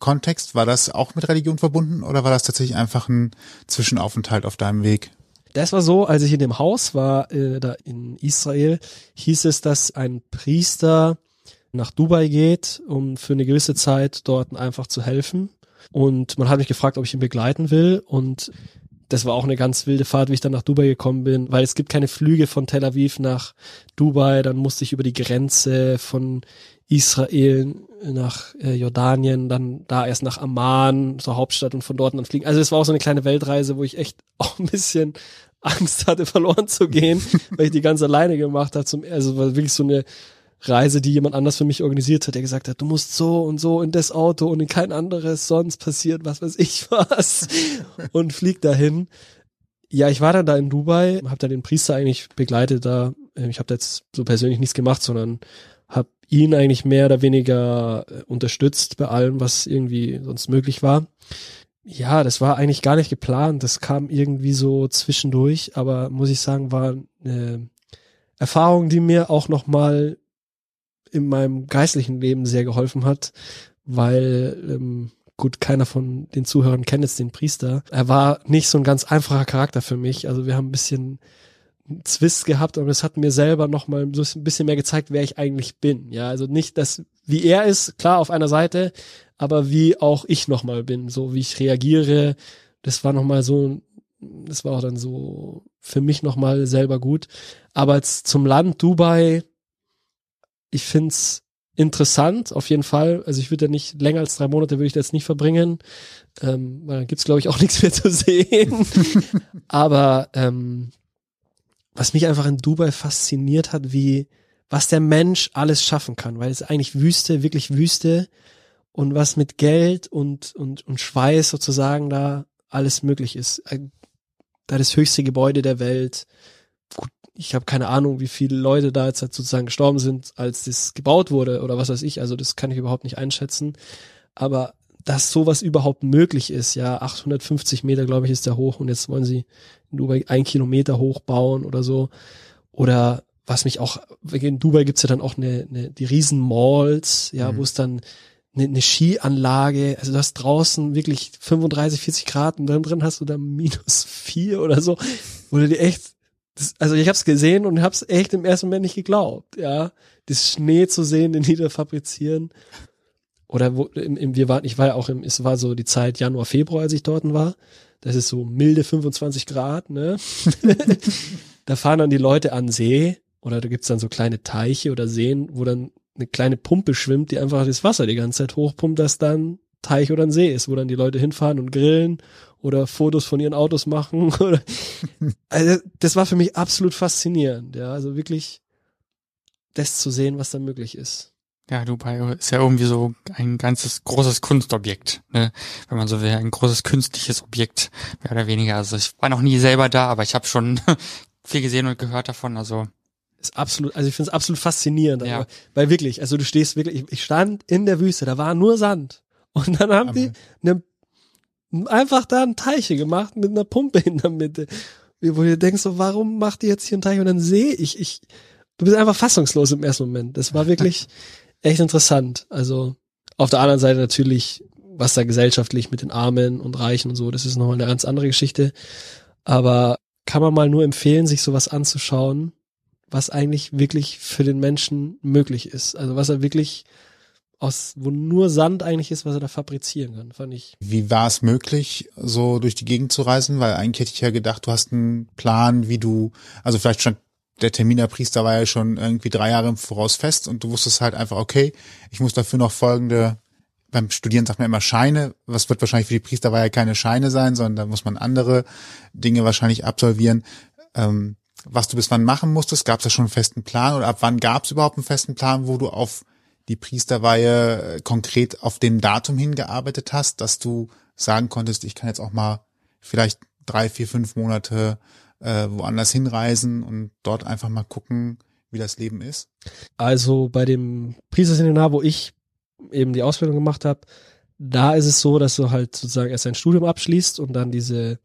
Kontext. War das auch mit Religion verbunden oder war das tatsächlich einfach ein Zwischenaufenthalt auf deinem Weg? Das war so, als ich in dem Haus war, äh, da in Israel, hieß es, dass ein Priester nach Dubai geht, um für eine gewisse Zeit dort einfach zu helfen. Und man hat mich gefragt, ob ich ihn begleiten will. Und das war auch eine ganz wilde Fahrt, wie ich dann nach Dubai gekommen bin, weil es gibt keine Flüge von Tel Aviv nach Dubai. Dann musste ich über die Grenze von Israel nach äh, Jordanien, dann da erst nach Amman, zur Hauptstadt und von dort dann fliegen. Also es war auch so eine kleine Weltreise, wo ich echt auch ein bisschen Angst hatte, verloren zu gehen, weil ich die ganz alleine gemacht habe. Zum, also war wirklich so eine Reise, die jemand anders für mich organisiert hat, der gesagt hat, du musst so und so in das Auto und in kein anderes, sonst passiert was weiß ich was und flieg dahin. Ja, ich war dann da in Dubai, habe dann den Priester eigentlich begleitet da. Ich habe jetzt so persönlich nichts gemacht, sondern habe ihn eigentlich mehr oder weniger äh, unterstützt bei allem, was irgendwie sonst möglich war. Ja, das war eigentlich gar nicht geplant. Das kam irgendwie so zwischendurch, aber muss ich sagen, war eine Erfahrung, die mir auch nochmal in meinem geistlichen Leben sehr geholfen hat, weil ähm, gut, keiner von den Zuhörern kennt jetzt den Priester. Er war nicht so ein ganz einfacher Charakter für mich. Also wir haben ein bisschen Zwist gehabt und es hat mir selber nochmal so ein bisschen mehr gezeigt, wer ich eigentlich bin. Ja, also nicht das, wie er ist, klar auf einer Seite, aber wie auch ich nochmal bin, so wie ich reagiere. Das war nochmal so, das war auch dann so für mich nochmal selber gut. Aber jetzt zum Land Dubai, ich find's interessant, auf jeden Fall. Also ich würde ja nicht länger als drei Monate würde ich das nicht verbringen, ähm, weil dann gibt's glaube ich auch nichts mehr zu sehen. Aber ähm, was mich einfach in Dubai fasziniert hat, wie, was der Mensch alles schaffen kann, weil es eigentlich Wüste, wirklich Wüste und was mit Geld und, und, und Schweiß sozusagen da alles möglich ist. Da das höchste Gebäude der Welt. Ich habe keine Ahnung, wie viele Leute da jetzt halt sozusagen gestorben sind, als das gebaut wurde oder was weiß ich. Also das kann ich überhaupt nicht einschätzen. Aber dass sowas überhaupt möglich ist, ja, 850 Meter, glaube ich, ist der hoch und jetzt wollen sie in Dubai ein Kilometer hoch bauen oder so. Oder was mich auch, in Dubai gibt's ja dann auch eine, eine die riesen Malls, ja, mhm. wo es dann eine, eine Skianlage, also du hast draußen wirklich 35, 40 Grad und dann drin hast du da minus vier oder so, wo du dir echt, das, also ich hab's gesehen und hab's echt im ersten Moment nicht geglaubt, ja, das Schnee zu sehen, den die da fabrizieren oder wo, im, im, wir waren, ich war ja auch im, es war so die Zeit Januar, Februar, als ich dort war. Das ist so milde 25 Grad, ne? da fahren dann die Leute an See oder da gibt's dann so kleine Teiche oder Seen, wo dann eine kleine Pumpe schwimmt, die einfach das Wasser die ganze Zeit hochpumpt, dass dann Teich oder ein See ist, wo dann die Leute hinfahren und grillen oder Fotos von ihren Autos machen. Oder, also das war für mich absolut faszinierend, ja. Also wirklich das zu sehen, was da möglich ist. Ja, Dubai ist ja irgendwie so ein ganzes großes Kunstobjekt, ne? wenn man so will, ein großes künstliches Objekt, mehr oder weniger. Also ich war noch nie selber da, aber ich habe schon viel gesehen und gehört davon. Also ist absolut, also ich finde es absolut faszinierend, ja. weil wirklich, also du stehst wirklich, ich stand in der Wüste, da war nur Sand Und dann haben die eine, einfach da einen Teich gemacht mit einer Pumpe in der Mitte. Wo du denkst so, warum macht die jetzt hier einen Teich? Und dann sehe ich, ich, du bist einfach fassungslos im ersten Moment. Das war wirklich echt interessant. Also auf der anderen Seite natürlich, was da gesellschaftlich mit den Armen und Reichen und so, das ist nochmal eine ganz andere Geschichte. Aber kann man mal nur empfehlen, sich sowas anzuschauen, was eigentlich wirklich für den Menschen möglich ist. Also was er wirklich aus, wo nur Sand eigentlich ist, was er da fabrizieren kann, fand ich. Wie war es möglich, so durch die Gegend zu reisen? Weil eigentlich hätte ich ja gedacht, du hast einen Plan, wie du, also vielleicht stand der Termin der Priester war ja schon irgendwie drei Jahre im Voraus fest und du wusstest halt einfach, okay, ich muss dafür noch folgende, beim Studieren sagt man immer Scheine, was wird wahrscheinlich für die Priester war ja keine Scheine sein, sondern da muss man andere Dinge wahrscheinlich absolvieren. Ähm, was du bis wann machen musstest, gab es da schon einen festen Plan oder ab wann gab es überhaupt einen festen Plan, wo du auf die Priesterweihe äh, konkret auf dem Datum hingearbeitet hast, dass du sagen konntest, ich kann jetzt auch mal vielleicht drei, vier, fünf Monate äh, woanders hinreisen und dort einfach mal gucken, wie das Leben ist? Also bei dem Priesterseminar, wo ich eben die Ausbildung gemacht habe, da ist es so, dass du halt sozusagen erst ein Studium abschließt und dann diese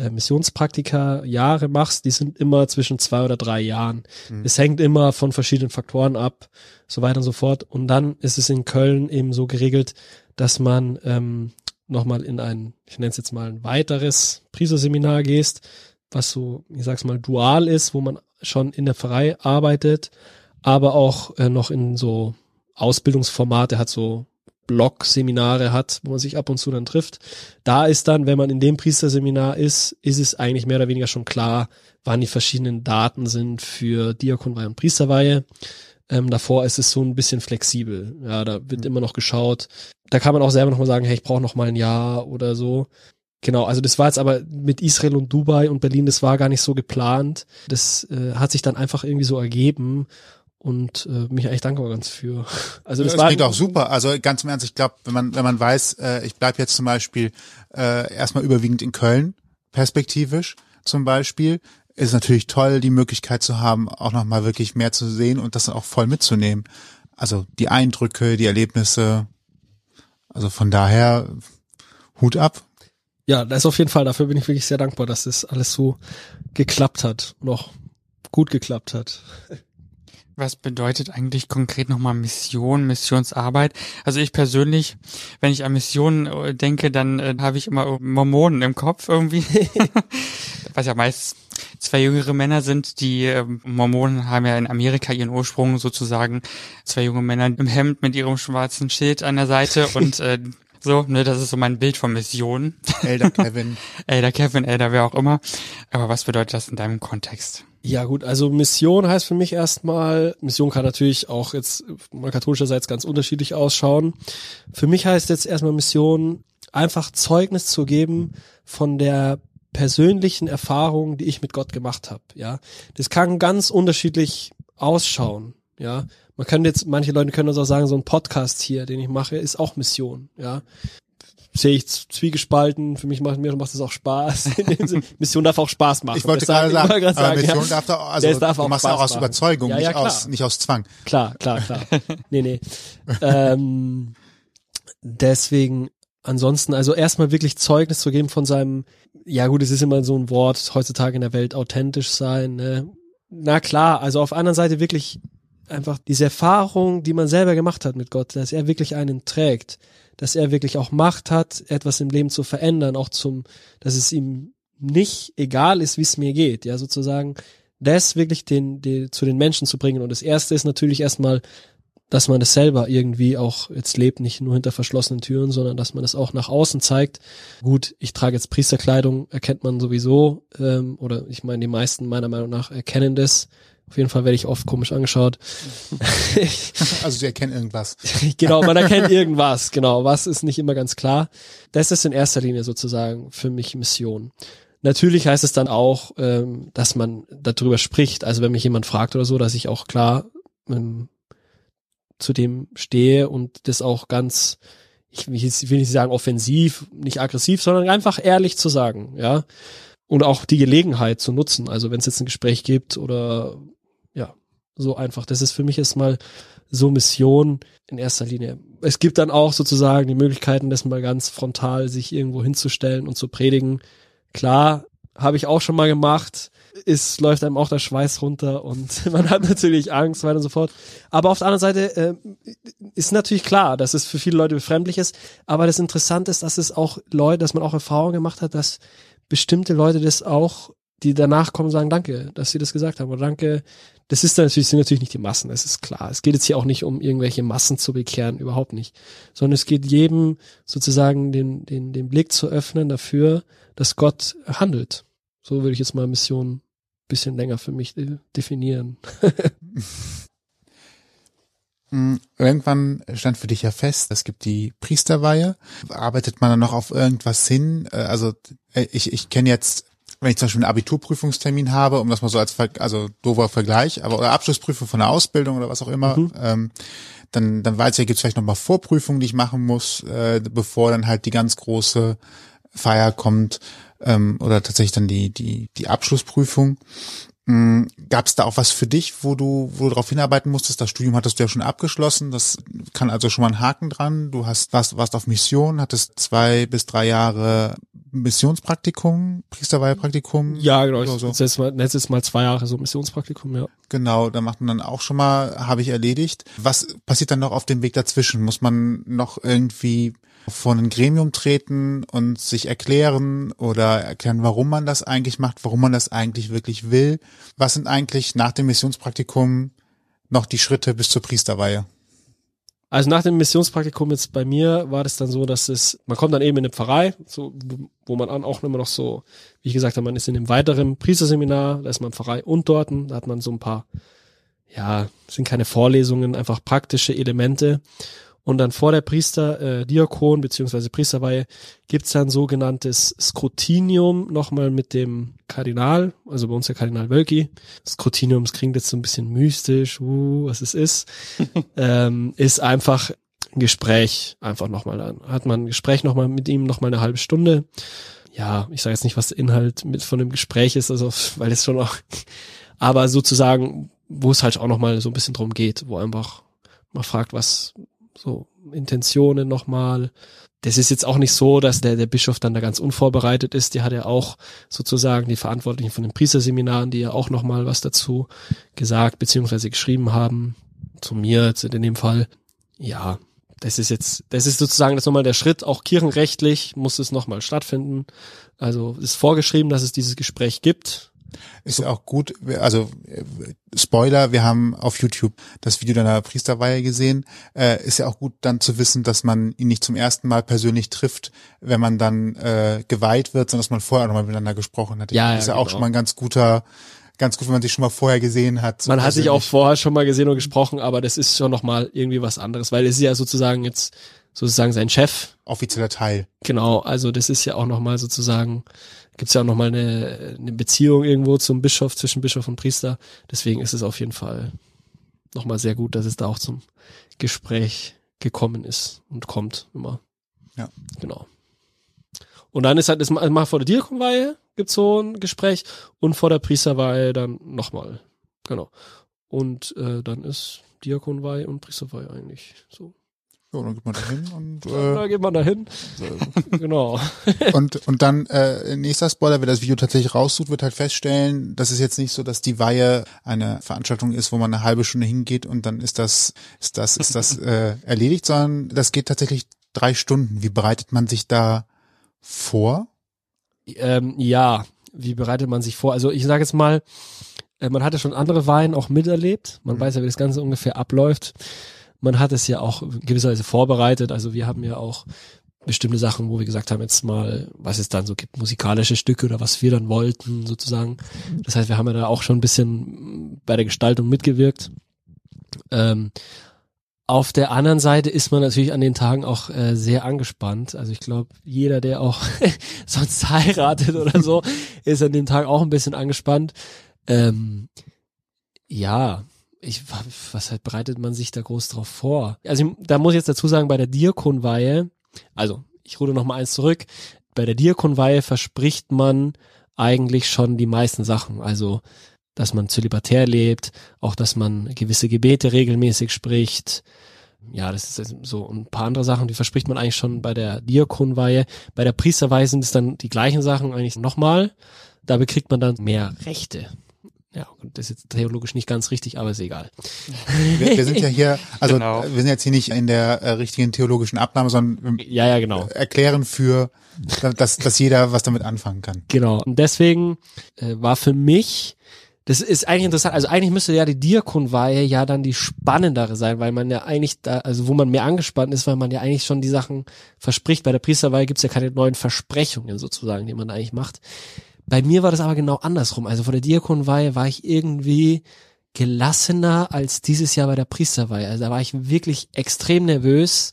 äh, Missionspraktika Jahre machst, die sind immer zwischen zwei oder drei Jahren. Mhm. Es hängt immer von verschiedenen Faktoren ab, so weiter und so fort. Und dann ist es in Köln eben so geregelt, dass man ähm, nochmal in ein, ich nenne es jetzt mal ein weiteres Priesterseminar gehst, was so, ich sag's mal, dual ist, wo man schon in der Pfarrei arbeitet, aber auch äh, noch in so Ausbildungsformate hat, so Blog-Seminare hat, wo man sich ab und zu dann trifft. Da ist dann, wenn man in dem Priesterseminar ist, ist es eigentlich mehr oder weniger schon klar, wann die verschiedenen Daten sind für Diakonweihe und Priesterweihe. Ähm, davor ist es so ein bisschen flexibel. Ja, da wird immer noch geschaut. Da kann man auch selber nochmal sagen, hey, ich brauche noch mal ein Jahr oder so. Genau, also das war jetzt aber mit Israel und Dubai und Berlin, das war gar nicht so geplant. Das äh, hat sich dann einfach irgendwie so ergeben und äh, mich eigentlich dankbar ganz für. Also das, das war klingt auch super. Also ganz im Ernst, ich glaube, wenn man wenn man weiß, äh, ich bleib jetzt zum Beispiel äh, erstmal überwiegend in Köln, perspektivisch zum Beispiel, ist natürlich toll, die Möglichkeit zu haben, auch noch mal wirklich mehr zu sehen und das auch voll mitzunehmen. Also die Eindrücke, die Erlebnisse. Also von daher Hut ab. Ja, das ist auf jeden Fall. Dafür bin ich wirklich sehr dankbar, dass das alles so geklappt hat, noch gut geklappt hat. Was bedeutet eigentlich konkret nochmal Mission, Missionsarbeit? Also ich persönlich, wenn ich an Missionen äh, denke, dann äh, habe ich immer Mormonen im Kopf irgendwie. Was ja meist zwei jüngere Männer sind. Die äh, Mormonen haben ja in Amerika ihren Ursprung sozusagen. Zwei junge Männer im Hemd mit ihrem schwarzen Schild an der Seite und äh, so, ne, das ist so mein Bild von Mission. Elder Kevin. Elder Kevin, Elder wer auch immer. Aber was bedeutet das in deinem Kontext? Ja gut, also Mission heißt für mich erstmal, Mission kann natürlich auch jetzt mal katholischerseits ganz unterschiedlich ausschauen. Für mich heißt jetzt erstmal Mission, einfach Zeugnis zu geben von der persönlichen Erfahrung, die ich mit Gott gemacht habe. Ja, das kann ganz unterschiedlich ausschauen. Ja, man kann jetzt, manche Leute können uns auch sagen, so ein Podcast hier, den ich mache, ist auch Mission. Ja, sehe ich zwiegespalten. Für mich macht mir macht es auch Spaß. Mission darf auch Spaß machen. Ich wollte gerade sagen, sagen, aber Mission ja. darf da, also darf du machst auch aus Überzeugung, ja, ja, nicht aus nicht aus Zwang. Klar, klar, klar. nee, nee. ähm, deswegen ansonsten, also erstmal wirklich Zeugnis zu geben von seinem, ja gut, es ist immer so ein Wort heutzutage in der Welt, authentisch sein. Ne? Na klar, also auf einer Seite wirklich einfach diese Erfahrung, die man selber gemacht hat mit Gott, dass er wirklich einen trägt dass er wirklich auch Macht hat, etwas im Leben zu verändern, auch zum, dass es ihm nicht egal ist, wie es mir geht, ja, sozusagen, das wirklich den, den, zu den Menschen zu bringen. Und das erste ist natürlich erstmal, dass man das selber irgendwie auch jetzt lebt, nicht nur hinter verschlossenen Türen, sondern dass man das auch nach außen zeigt. Gut, ich trage jetzt Priesterkleidung, erkennt man sowieso, ähm, oder ich meine, die meisten meiner Meinung nach erkennen das. Auf jeden Fall werde ich oft komisch angeschaut. also sie erkennen irgendwas. genau, man erkennt irgendwas. Genau, was ist nicht immer ganz klar. Das ist in erster Linie sozusagen für mich Mission. Natürlich heißt es dann auch, ähm, dass man darüber spricht. Also wenn mich jemand fragt oder so, dass ich auch klar ähm, zu dem stehe und das auch ganz, ich will nicht sagen offensiv, nicht aggressiv, sondern einfach ehrlich zu sagen, ja. Und auch die Gelegenheit zu nutzen. Also wenn es jetzt ein Gespräch gibt oder So einfach. Das ist für mich erstmal so Mission in erster Linie. Es gibt dann auch sozusagen die Möglichkeiten, das mal ganz frontal sich irgendwo hinzustellen und zu predigen. Klar, habe ich auch schon mal gemacht. Es läuft einem auch der Schweiß runter und man hat natürlich Angst, weiter und so fort. Aber auf der anderen Seite äh, ist natürlich klar, dass es für viele Leute befremdlich ist. Aber das Interessante ist, dass es auch Leute, dass man auch Erfahrungen gemacht hat, dass bestimmte Leute das auch, die danach kommen, sagen, danke, dass sie das gesagt haben. Oder danke, das ist dann natürlich, sind natürlich nicht die Massen, das ist klar. Es geht jetzt hier auch nicht um irgendwelche Massen zu bekehren, überhaupt nicht. Sondern es geht jedem sozusagen den, den, den Blick zu öffnen dafür, dass Gott handelt. So würde ich jetzt mal Mission bisschen länger für mich definieren. Hm, irgendwann stand für dich ja fest, es gibt die Priesterweihe. Arbeitet man dann noch auf irgendwas hin? Äh, also äh, ich, ich kenne jetzt, wenn ich zum Beispiel einen Abiturprüfungstermin habe, um das mal so als also doofer Vergleich, aber oder Abschlussprüfung von der Ausbildung oder was auch immer, mhm. ähm, dann, dann weiß ich, gibt es vielleicht nochmal Vorprüfungen, die ich machen muss, äh, bevor dann halt die ganz große Feier kommt ähm, oder tatsächlich dann die, die, die Abschlussprüfung. Mhm. Gab es da auch was für dich, wo du, wo du darauf hinarbeiten musstest? Das Studium hattest du ja schon abgeschlossen, das kann also schon mal ein Haken dran. Du hast warst, warst auf Mission, hattest zwei bis drei Jahre Missionspraktikum, Priesterweihepraktikum. Ja, genau. Ich so. letztes, mal, letztes Mal zwei Jahre so Missionspraktikum, ja. Genau, da macht man dann auch schon mal, habe ich erledigt. Was passiert dann noch auf dem Weg dazwischen? Muss man noch irgendwie vor ein Gremium treten und sich erklären oder erklären, warum man das eigentlich macht, warum man das eigentlich wirklich will. Was sind eigentlich nach dem Missionspraktikum noch die Schritte bis zur Priesterweihe? Also nach dem Missionspraktikum jetzt bei mir war das dann so, dass es, man kommt dann eben in eine Pfarrei, so, wo man auch immer noch so, wie ich gesagt habe, man ist in einem weiteren Priesterseminar, da ist man Pfarrei und dort, da hat man so ein paar, ja, sind keine Vorlesungen, einfach praktische Elemente. Und dann vor der Priester, äh, Diakon beziehungsweise Priesterweihe gibt's dann sogenanntes Skrutinium nochmal mit dem Kardinal, also bei uns der Kardinal Wölki. Skrutinium, das klingt jetzt so ein bisschen mystisch, uh, was es ist. ähm, ist einfach ein Gespräch, einfach nochmal dann. Hat man ein Gespräch nochmal mit ihm, nochmal eine halbe Stunde. Ja, ich sage jetzt nicht, was der Inhalt mit von dem Gespräch ist, also weil es schon auch, aber sozusagen, wo es halt auch nochmal so ein bisschen drum geht, wo einfach man fragt, was, so Intentionen nochmal. Das ist jetzt auch nicht so, dass der, der Bischof dann da ganz unvorbereitet ist. Die hat ja auch sozusagen die Verantwortlichen von den Priesterseminaren, die ja auch nochmal was dazu gesagt beziehungsweise geschrieben haben. Zu mir jetzt in dem Fall. Ja, das ist jetzt, das ist sozusagen das nochmal der Schritt. Auch kirchenrechtlich muss es nochmal stattfinden. Also ist vorgeschrieben, dass es dieses Gespräch gibt ist ja auch gut, also Spoiler, wir haben auf YouTube das Video deiner Priesterweihe gesehen. Äh, ist ja auch gut dann zu wissen, dass man ihn nicht zum ersten Mal persönlich trifft, wenn man dann äh, geweiht wird, sondern dass man vorher nochmal miteinander gesprochen hat. Ja, ist ja, ja auch genau. schon mal ein ganz guter, ganz gut, wenn man sich schon mal vorher gesehen hat. So man hat sich auch vorher schon mal gesehen und gesprochen, aber das ist schon nochmal irgendwie was anderes, weil es ist ja sozusagen jetzt sozusagen sein Chef. Offizieller Teil. Genau, also das ist ja auch nochmal sozusagen gibt's ja auch nochmal eine, eine Beziehung irgendwo zum Bischof, zwischen Bischof und Priester. Deswegen ist es auf jeden Fall nochmal sehr gut, dass es da auch zum Gespräch gekommen ist und kommt immer. Ja. Genau. Und dann ist halt, ist mal vor der Diakonweihe gibt's so ein Gespräch und vor der Priesterweihe dann nochmal. Genau. Und äh, dann ist Diakonweihe und Priesterweihe eigentlich so. Ja, dann geht man da hin und äh, da geht man da hin. genau. und und dann äh, nächster Spoiler, wer das Video tatsächlich raussucht, wird halt feststellen, das ist jetzt nicht so, dass die Weihe eine Veranstaltung ist, wo man eine halbe Stunde hingeht und dann ist das ist das ist das äh, erledigt, sondern das geht tatsächlich drei Stunden. Wie bereitet man sich da vor? Ähm, ja, wie bereitet man sich vor? Also ich sage jetzt mal, äh, man hatte schon andere Weihen auch miterlebt. Man mhm. weiß ja, wie das Ganze ungefähr abläuft man hat es ja auch in gewisser Weise vorbereitet. Also wir haben ja auch bestimmte Sachen, wo wir gesagt haben, jetzt mal, was es dann so gibt, musikalische Stücke oder was wir dann wollten, sozusagen. Das heißt, wir haben ja da auch schon ein bisschen bei der Gestaltung mitgewirkt. Ähm, auf der anderen Seite ist man natürlich an den Tagen auch äh, sehr angespannt. Also ich glaube, jeder, der auch sonst heiratet oder so, ist an dem Tag auch ein bisschen angespannt. Ähm, ja, ich, was halt bereitet man sich da groß drauf vor? Also da muss ich jetzt dazu sagen, bei der Diakonweihe, also ich rude noch mal eins zurück, bei der Diakonweihe verspricht man eigentlich schon die meisten Sachen. Also dass man zölibatär lebt, auch dass man gewisse Gebete regelmäßig spricht. Ja, das ist so ein paar andere Sachen, die verspricht man eigentlich schon bei der Diakonweihe. Bei der Priesterweihe sind es dann die gleichen Sachen eigentlich nochmal. Da bekriegt man dann mehr Rechte. Ja, das ist jetzt theologisch nicht ganz richtig, aber ist egal. Wir, wir sind ja hier, also genau. wir sind jetzt hier nicht in der äh, richtigen theologischen Abnahme, sondern ja, ja, genau. erklären für, dass, dass jeder was damit anfangen kann. Genau. Und deswegen äh, war für mich das ist eigentlich interessant. Also eigentlich müsste ja die Diakonweihe ja dann die spannendere sein, weil man ja eigentlich da, also wo man mehr angespannt ist, weil man ja eigentlich schon die Sachen verspricht. Bei der Priesterweihe gibt's ja keine neuen Versprechungen sozusagen, die man eigentlich macht. Bei mir war das aber genau andersrum. Also vor der Diakonweihe war ich irgendwie gelassener als dieses Jahr bei der Priesterweihe. Also da war ich wirklich extrem nervös.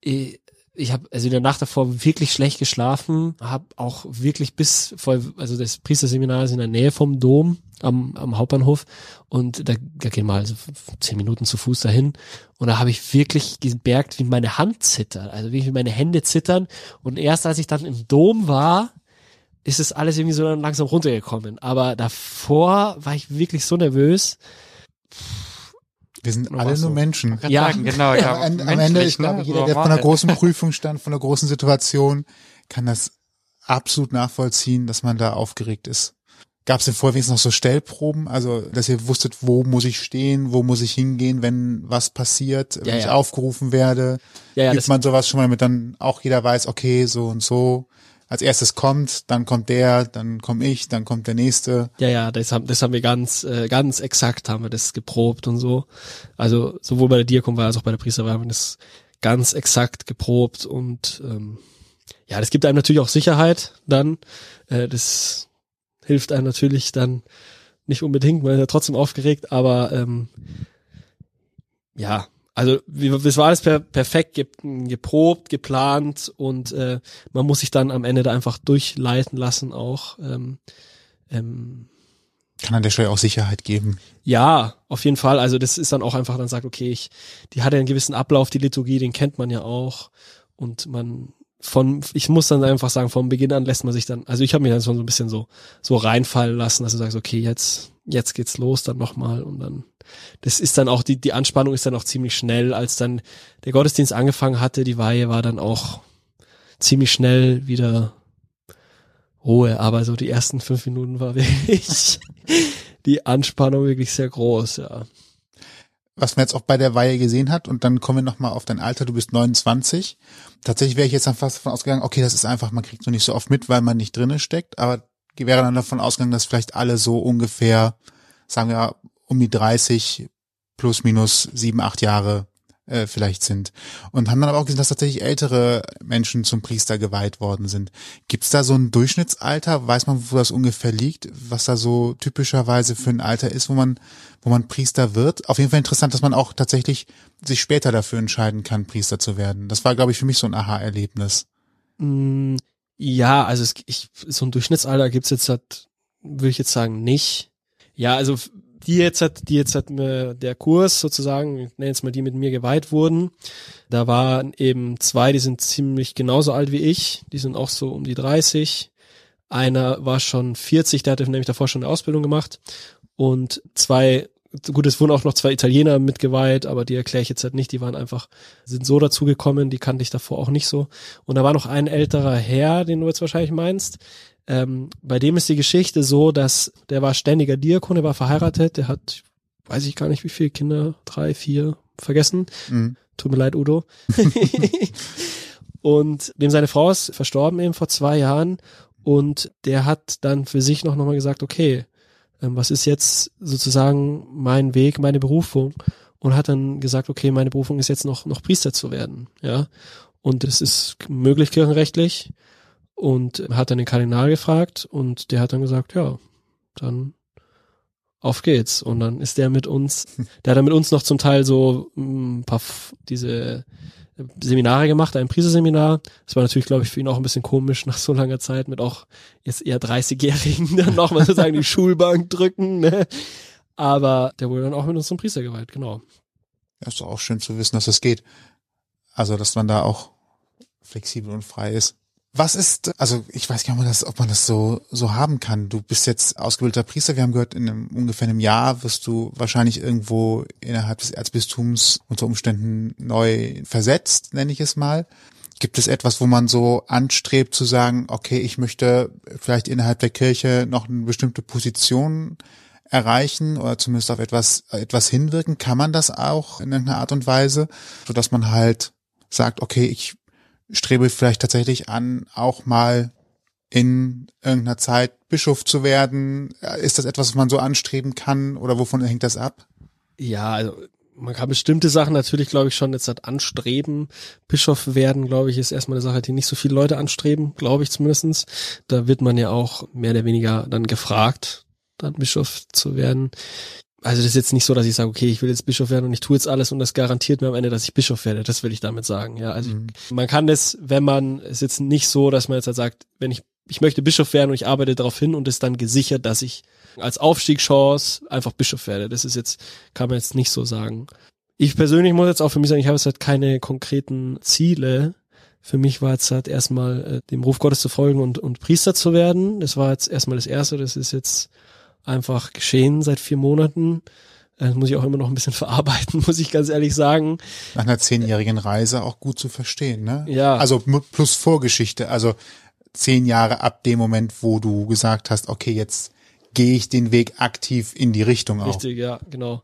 Ich habe also in der Nacht davor wirklich schlecht geschlafen, habe auch wirklich bis voll, also das Priesterseminar ist in der Nähe vom Dom am, am Hauptbahnhof und da, da gehen wir also zehn Minuten zu Fuß dahin und da habe ich wirklich gemerkt, wie meine Hand zittert, also wie meine Hände zittern und erst als ich dann im Dom war, ist es alles irgendwie so langsam runtergekommen. Aber davor war ich wirklich so nervös. Wir sind alle so. nur Menschen. Ja, sagen, genau. Ja, am, am Ende, ich glaube, ne? jeder, der vor einer großen Prüfung stand, von einer großen Situation, kann das absolut nachvollziehen, dass man da aufgeregt ist. Gab es denn vorher noch so Stellproben, also dass ihr wusstet, wo muss ich stehen, wo muss ich hingehen, wenn was passiert, wenn ja, ich aufgerufen werde? Ja, ja, Gibt man sowas schon mal mit dann auch jeder weiß, okay, so und so als erstes kommt, dann kommt der, dann komme ich, dann kommt der nächste. Ja, ja, das haben, das haben wir ganz, äh, ganz exakt haben wir das geprobt und so. Also sowohl bei der Diakon war als auch bei der Priesterwahl haben wir das ganz exakt geprobt und ähm, ja, das gibt einem natürlich auch Sicherheit dann. Äh, das hilft einem natürlich dann nicht unbedingt, man ist ja trotzdem aufgeregt, aber ähm, ja, also das war alles per, perfekt ge, geprobt, geplant und äh, man muss sich dann am Ende da einfach durchleiten lassen auch. Ähm, ähm, kann an der Stelle auch Sicherheit geben. Ja, auf jeden Fall. Also das ist dann auch einfach, dann sagt, okay, ich, die hat ja einen gewissen Ablauf, die Liturgie, den kennt man ja auch. Und man von, ich muss dann einfach sagen, vom Beginn an lässt man sich dann, also ich habe mich dann schon so ein bisschen so, so reinfallen lassen, dass du sagst, okay, jetzt, jetzt geht's los, dann nochmal und dann das ist dann auch, die, die Anspannung ist dann auch ziemlich schnell, als dann der Gottesdienst angefangen hatte, die Weihe war dann auch ziemlich schnell wieder Ruhe, aber so die ersten fünf Minuten war wirklich die Anspannung wirklich sehr groß, ja. Was man jetzt auch bei der Weihe gesehen hat, und dann kommen wir nochmal auf dein Alter, du bist 29. Tatsächlich wäre ich jetzt dann fast davon ausgegangen, okay, das ist einfach, man kriegt so nicht so oft mit, weil man nicht drinnen steckt, aber wäre dann davon ausgegangen, dass vielleicht alle so ungefähr, sagen wir, um die 30 plus minus sieben, acht Jahre äh, vielleicht sind. Und haben dann aber auch gesehen, dass tatsächlich ältere Menschen zum Priester geweiht worden sind. Gibt es da so ein Durchschnittsalter? Weiß man, wo das ungefähr liegt? Was da so typischerweise für ein Alter ist, wo man, wo man Priester wird? Auf jeden Fall interessant, dass man auch tatsächlich sich später dafür entscheiden kann, Priester zu werden. Das war, glaube ich, für mich so ein Aha-Erlebnis. Mm, ja, also es, ich, so ein Durchschnittsalter gibt's jetzt halt, würde ich jetzt sagen, nicht. Ja, also die jetzt hat, die jetzt hat mir der Kurs sozusagen, ich nenne jetzt mal die mit mir geweiht wurden. Da waren eben zwei, die sind ziemlich genauso alt wie ich, die sind auch so um die 30. Einer war schon 40, der hatte nämlich davor schon eine Ausbildung gemacht. Und zwei, gut, es wurden auch noch zwei Italiener mitgeweiht, aber die erkläre ich jetzt halt nicht, die waren einfach, sind so dazugekommen, die kannte ich davor auch nicht so. Und da war noch ein älterer Herr, den du jetzt wahrscheinlich meinst, ähm, bei dem ist die Geschichte so, dass der war ständiger Diakon, der war verheiratet, der hat, weiß ich gar nicht wie viele Kinder, drei, vier, vergessen. Mhm. Tut mir leid, Udo. und dem seine Frau ist verstorben eben vor zwei Jahren und der hat dann für sich noch nochmal gesagt, okay, ähm, was ist jetzt sozusagen mein Weg, meine Berufung? Und hat dann gesagt, okay, meine Berufung ist jetzt noch, noch Priester zu werden, ja. Und das ist möglich kirchenrechtlich und hat dann den Kardinal gefragt und der hat dann gesagt, ja, dann auf geht's. Und dann ist der mit uns, der hat dann mit uns noch zum Teil so mm, ein paar diese Seminare gemacht, ein Priesterseminar. Das war natürlich, glaube ich, für ihn auch ein bisschen komisch nach so langer Zeit mit auch jetzt eher 30-Jährigen dann nochmal sozusagen die Schulbank drücken. Ne? Aber der wurde dann auch mit uns zum Priester geweiht, genau. Ja, ist auch schön zu wissen, dass das geht. Also, dass man da auch flexibel und frei ist. Was ist, also ich weiß gar nicht, ob man das, ob man das so, so haben kann. Du bist jetzt ausgebildeter Priester. Wir haben gehört, in einem, ungefähr einem Jahr wirst du wahrscheinlich irgendwo innerhalb des Erzbistums unter Umständen neu versetzt, nenne ich es mal. Gibt es etwas, wo man so anstrebt zu sagen, okay, ich möchte vielleicht innerhalb der Kirche noch eine bestimmte Position erreichen oder zumindest auf etwas, etwas hinwirken? Kann man das auch in irgendeiner Art und Weise, so dass man halt sagt, okay, ich strebe vielleicht tatsächlich an, auch mal in irgendeiner Zeit Bischof zu werden? Ist das etwas, was man so anstreben kann oder wovon hängt das ab? Ja, also man kann bestimmte Sachen natürlich, glaube ich, schon jetzt halt anstreben. Bischof werden, glaube ich, ist erstmal eine Sache, die nicht so viele Leute anstreben, glaube ich zumindestens. Da wird man ja auch mehr oder weniger dann gefragt, dann Bischof zu werden also das ist jetzt nicht so, dass ich sage, okay, ich will jetzt Bischof werden und ich tue jetzt alles und das garantiert mir am Ende, dass ich Bischof werde. Das will ich damit sagen. Ja, also mhm. man kann das, wenn man, es ist jetzt nicht so, dass man jetzt halt sagt, wenn ich, ich möchte Bischof werden und ich arbeite darauf hin und ist dann gesichert, dass ich als Aufstiegschance einfach Bischof werde. Das ist jetzt, kann man jetzt nicht so sagen. Ich persönlich muss jetzt auch für mich sagen, ich habe jetzt halt keine konkreten Ziele. Für mich war jetzt halt erstmal äh, dem Ruf Gottes zu folgen und, und Priester zu werden. Das war jetzt erstmal das Erste. Das ist jetzt einfach geschehen seit vier Monaten. Das äh, muss ich auch immer noch ein bisschen verarbeiten, muss ich ganz ehrlich sagen. Nach einer zehnjährigen Reise auch gut zu verstehen, ne? Ja. Also plus Vorgeschichte, also zehn Jahre ab dem Moment, wo du gesagt hast, okay, jetzt gehe ich den Weg aktiv in die Richtung auch. Richtig, ja, genau.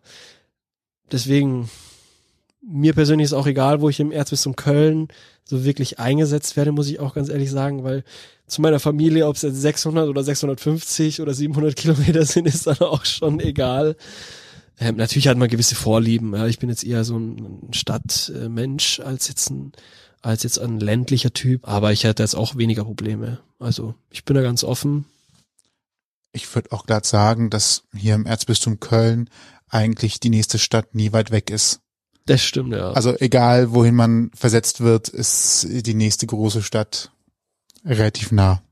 Deswegen, mir persönlich ist auch egal, wo ich im Erzbistum Köln so wirklich eingesetzt werde, muss ich auch ganz ehrlich sagen, weil zu meiner Familie, ob es jetzt 600 oder 650 oder 700 Kilometer sind, ist dann auch schon egal. Ähm, natürlich hat man gewisse Vorlieben. Ja. Ich bin jetzt eher so ein Stadtmensch als jetzt ein als jetzt ein ländlicher Typ, aber ich hätte jetzt auch weniger Probleme. Also ich bin da ganz offen. Ich würde auch gerade sagen, dass hier im Erzbistum Köln eigentlich die nächste Stadt nie weit weg ist. Das stimmt, ja. Also egal, wohin man versetzt wird, ist die nächste große Stadt relativ nah.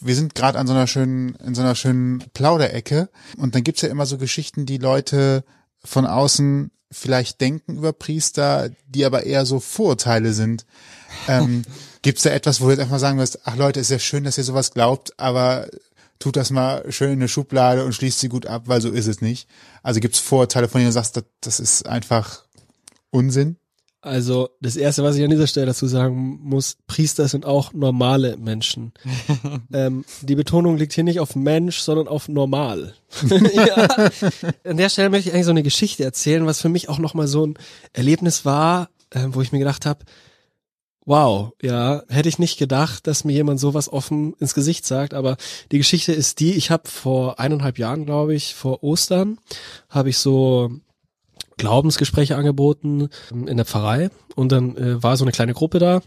Wir sind gerade an so einer schönen, in so einer schönen Plauderecke und dann gibt's ja immer so Geschichten, die Leute von außen vielleicht denken über Priester, die aber eher so Vorurteile sind. Ähm, gibt's da etwas, wo du jetzt einfach sagen wirst, ach Leute, ist ja schön, dass ihr sowas glaubt, aber tut das mal schön in eine Schublade und schließt sie gut ab, weil so ist es nicht. Also gibt's Vorurteile, von denen du sagst, das, das ist einfach Unsinn? Also das Erste, was ich an dieser Stelle dazu sagen muss, Priester sind auch normale Menschen. ähm, die Betonung liegt hier nicht auf Mensch, sondern auf normal. ja. An der Stelle möchte ich eigentlich so eine Geschichte erzählen, was für mich auch nochmal so ein Erlebnis war, äh, wo ich mir gedacht habe, wow, ja, hätte ich nicht gedacht, dass mir jemand sowas offen ins Gesicht sagt, aber die Geschichte ist die, ich habe vor eineinhalb Jahren, glaube ich, vor Ostern, habe ich so Glaubensgespräche angeboten ähm, in der Pfarrei und dann äh, war so eine kleine Gruppe da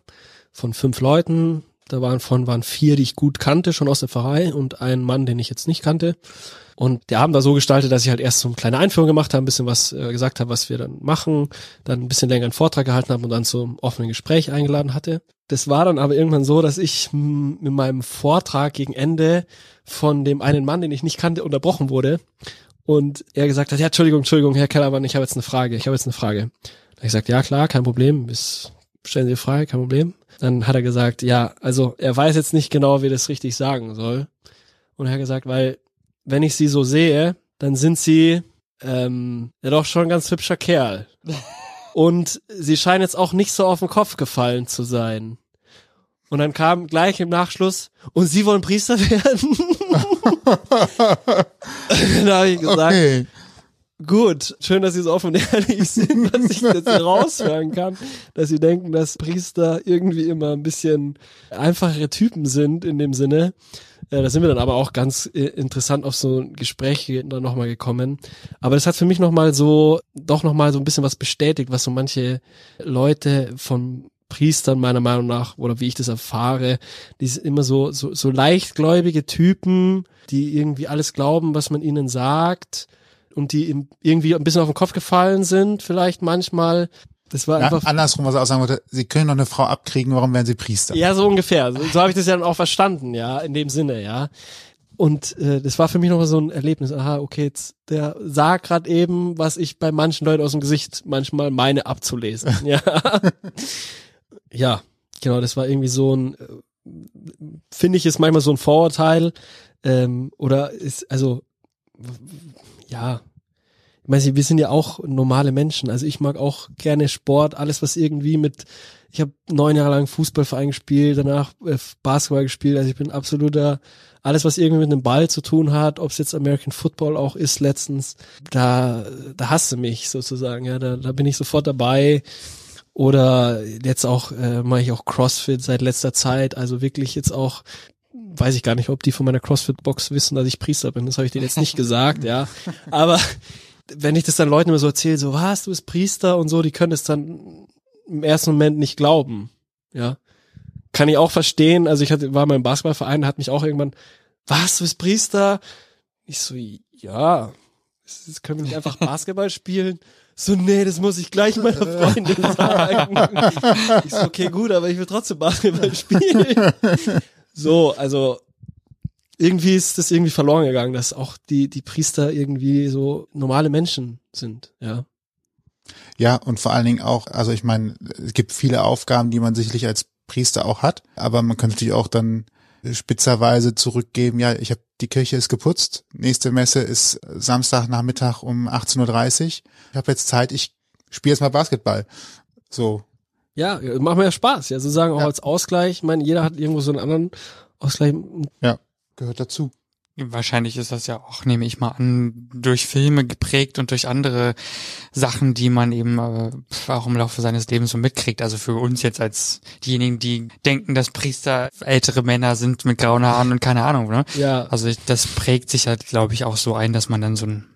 von fünf Leuten. Da waren von waren vier, die ich gut kannte, schon aus der Pfarrei und ein Mann, den ich jetzt nicht kannte. Und der Abend war so gestaltet, dass ich halt erst so eine kleine Einführung gemacht habe, ein bisschen was äh, gesagt habe, was wir dann machen, dann ein bisschen länger einen Vortrag gehalten habe und dann zum offenen Gespräch eingeladen hatte. Das war dann aber irgendwann so, dass ich mit meinem Vortrag gegen Ende von dem einen Mann, den ich nicht kannte, unterbrochen wurde und er gesagt hat, ja, Entschuldigung, Entschuldigung, Herr Kellermann, ich habe jetzt eine Frage, ich habe jetzt eine Frage. Da habe ich gesagt, ja, klar, kein Problem, bis, stellen Sie die Frage, kein Problem. Dann hat er gesagt, ja, also er weiß jetzt nicht genau, wie das richtig sagen soll. Und er hat gesagt, weil wenn ich sie so sehe, dann sind sie ähm, ja doch schon ein ganz hübscher Kerl. Und sie scheinen jetzt auch nicht so auf den Kopf gefallen zu sein. Und dann kam gleich im Nachschluss, und Sie wollen Priester werden? da habe ich gesagt, okay. Gut, schön, dass Sie so offen und ehrlich sind, dass ich das hier raushören kann, dass Sie denken, dass Priester irgendwie immer ein bisschen einfachere Typen sind in dem Sinne. Äh, da sind wir dann aber auch ganz äh, interessant auf so ein Gespräch dann nochmal gekommen. Aber das hat für mich nochmal so, doch nochmal so ein bisschen was bestätigt, was so manche Leute von Priestern meiner Meinung nach, oder wie ich das erfahre, die sind immer so, so, so leichtgläubige Typen, die irgendwie alles glauben, was man ihnen sagt und die irgendwie ein bisschen auf den Kopf gefallen sind, vielleicht manchmal. Das war einfach. Ja, andersrum, was er auch sagen wollte, sie können doch eine Frau abkriegen, warum werden sie Priester? Ja, so ungefähr. So, so habe ich das ja dann auch verstanden, ja, in dem Sinne, ja. Und äh, das war für mich nochmal so ein Erlebnis. Aha, okay, jetzt der sagt gerade eben, was ich bei manchen Leuten aus dem Gesicht manchmal meine abzulesen. ja. ja. Genau, das war irgendwie so ein, äh, finde ich, ist manchmal so ein Vorurteil. Ähm, oder ist, also, ja, ich meine, wir sind ja auch normale Menschen. Also ich mag auch gerne Sport, alles was irgendwie mit, ich habe neun Jahre lang Fußballverein gespielt, danach äh, Basketball gespielt. Also ich bin absoluter, alles was irgendwie mit einem Ball zu tun hat, ob es jetzt American Football auch ist letztens, da, da hasse mich sozusagen. Ja, da, da bin ich sofort dabei. Oder jetzt auch äh, mache ich auch CrossFit seit letzter Zeit. Also wirklich jetzt auch weiß ich gar nicht, ob die von meiner CrossFit-Box wissen, dass ich Priester bin. Das habe ich denen jetzt nicht gesagt, ja. Aber wenn ich das dann Leuten immer so erzähle, so, was, du bist Priester und so, die können es dann im ersten Moment nicht glauben, ja. Kann ich auch verstehen. Also ich hatte, war mal im Basketballverein, hat mich auch irgendwann, was, du bist Priester? Ich so, ja, das können wir nicht einfach Basketball spielen? So, nee, das muss ich gleich meiner Freundin sagen. Ich so, okay, gut, aber ich will trotzdem Basketball spielen. So, also irgendwie ist das irgendwie verloren gegangen, dass auch die, die Priester irgendwie so normale Menschen sind, ja. Ja, und vor allen Dingen auch, also ich meine, es gibt viele Aufgaben, die man sicherlich als Priester auch hat, aber man kann natürlich auch dann spitzerweise zurückgeben, ja, ich habe die Kirche ist geputzt, nächste Messe ist Samstagnachmittag um 18.30 Uhr. Ich habe jetzt Zeit, ich spiele jetzt mal Basketball. So. Ja, macht mir ja Spaß, ja, sozusagen auch ja. als Ausgleich. Ich meine, jeder hat irgendwo so einen anderen Ausgleich. Ja gehört dazu. Wahrscheinlich ist das ja auch, nehme ich mal an, durch Filme geprägt und durch andere Sachen, die man eben äh, auch im Laufe seines Lebens so mitkriegt. Also für uns jetzt als diejenigen, die denken, dass Priester ältere Männer sind mit grauen Haaren und keine Ahnung, ne? Ja. Also das prägt sich halt, glaube ich, auch so ein, dass man dann so ein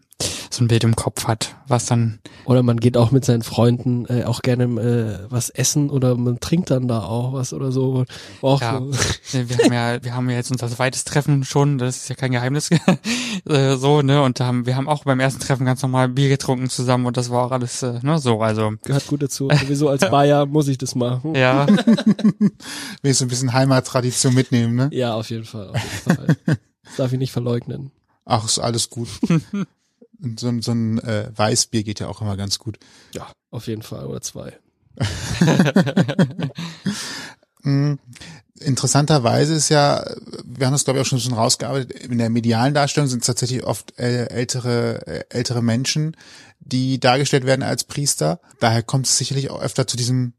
so ein Bild im Kopf hat, was dann. Oder man geht auch mit seinen Freunden äh, auch gerne äh, was essen oder man trinkt dann da auch was oder so. Auch ja, so. wir haben ja, wir haben ja jetzt unser zweites Treffen schon, das ist ja kein Geheimnis, äh, so, ne, und da haben, wir haben auch beim ersten Treffen ganz normal Bier getrunken zusammen und das war auch alles, äh, ne, so, also. Gehört gut dazu. Sowieso als Bayer muss ich das machen. Ja. Will ich so ein bisschen Heimattradition mitnehmen, ne? Ja, auf jeden Fall, auf jeden Fall. Das darf ich nicht verleugnen. Ach, ist alles gut. So, so ein äh, Weißbier geht ja auch immer ganz gut. Ja, auf jeden Fall oder zwei. mm, interessanterweise ist ja, wir haben das glaube ich auch schon so rausgearbeitet, in der medialen Darstellung sind es tatsächlich oft ältere, äh, ältere Menschen, die dargestellt werden als Priester. Daher kommt es sicherlich auch öfter zu diesem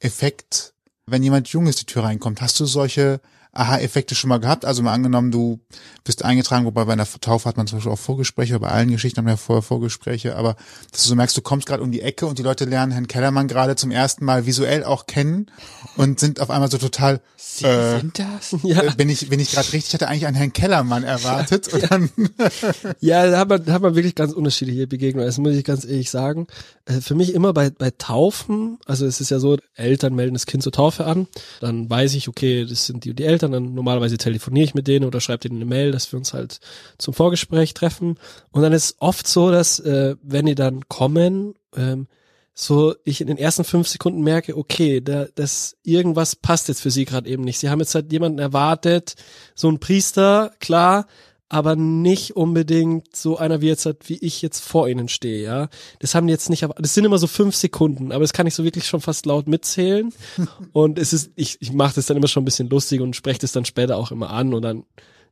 Effekt, wenn jemand Junges die Tür reinkommt. Hast du solche Aha-Effekte schon mal gehabt? Also mal angenommen, du bist eingetragen, wobei bei einer Taufe hat man zum Beispiel auch Vorgespräche, bei allen Geschichten haben wir vorher Vorgespräche, aber dass du so merkst, du kommst gerade um die Ecke und die Leute lernen Herrn Kellermann gerade zum ersten Mal visuell auch kennen und sind auf einmal so total Sie äh, sind das? Ja. Äh, bin ich, bin ich gerade richtig, hatte eigentlich einen Herrn Kellermann erwartet. Und dann ja, da hat man, da hat man wirklich ganz unterschiedliche Begegnungen. Das muss ich ganz ehrlich sagen. Äh, für mich immer bei, bei Taufen, also es ist ja so, Eltern melden das Kind zur Taufe an, dann weiß ich, okay, das sind die, die Eltern, dann normalerweise telefoniere ich mit denen oder schreibe denen eine Mail, dass wir uns halt zum Vorgespräch treffen. Und dann ist oft so, dass äh, wenn die dann kommen, ähm, so ich in den ersten fünf Sekunden merke, okay, da, das irgendwas passt jetzt für sie gerade eben nicht. Sie haben jetzt halt jemanden erwartet, so ein Priester, klar, aber nicht unbedingt so einer wie jetzt wie ich jetzt vor ihnen stehe, ja. Das haben die jetzt nicht, das sind immer so fünf Sekunden, aber das kann ich so wirklich schon fast laut mitzählen. und es ist, ich, ich mache das dann immer schon ein bisschen lustig und spreche das dann später auch immer an und dann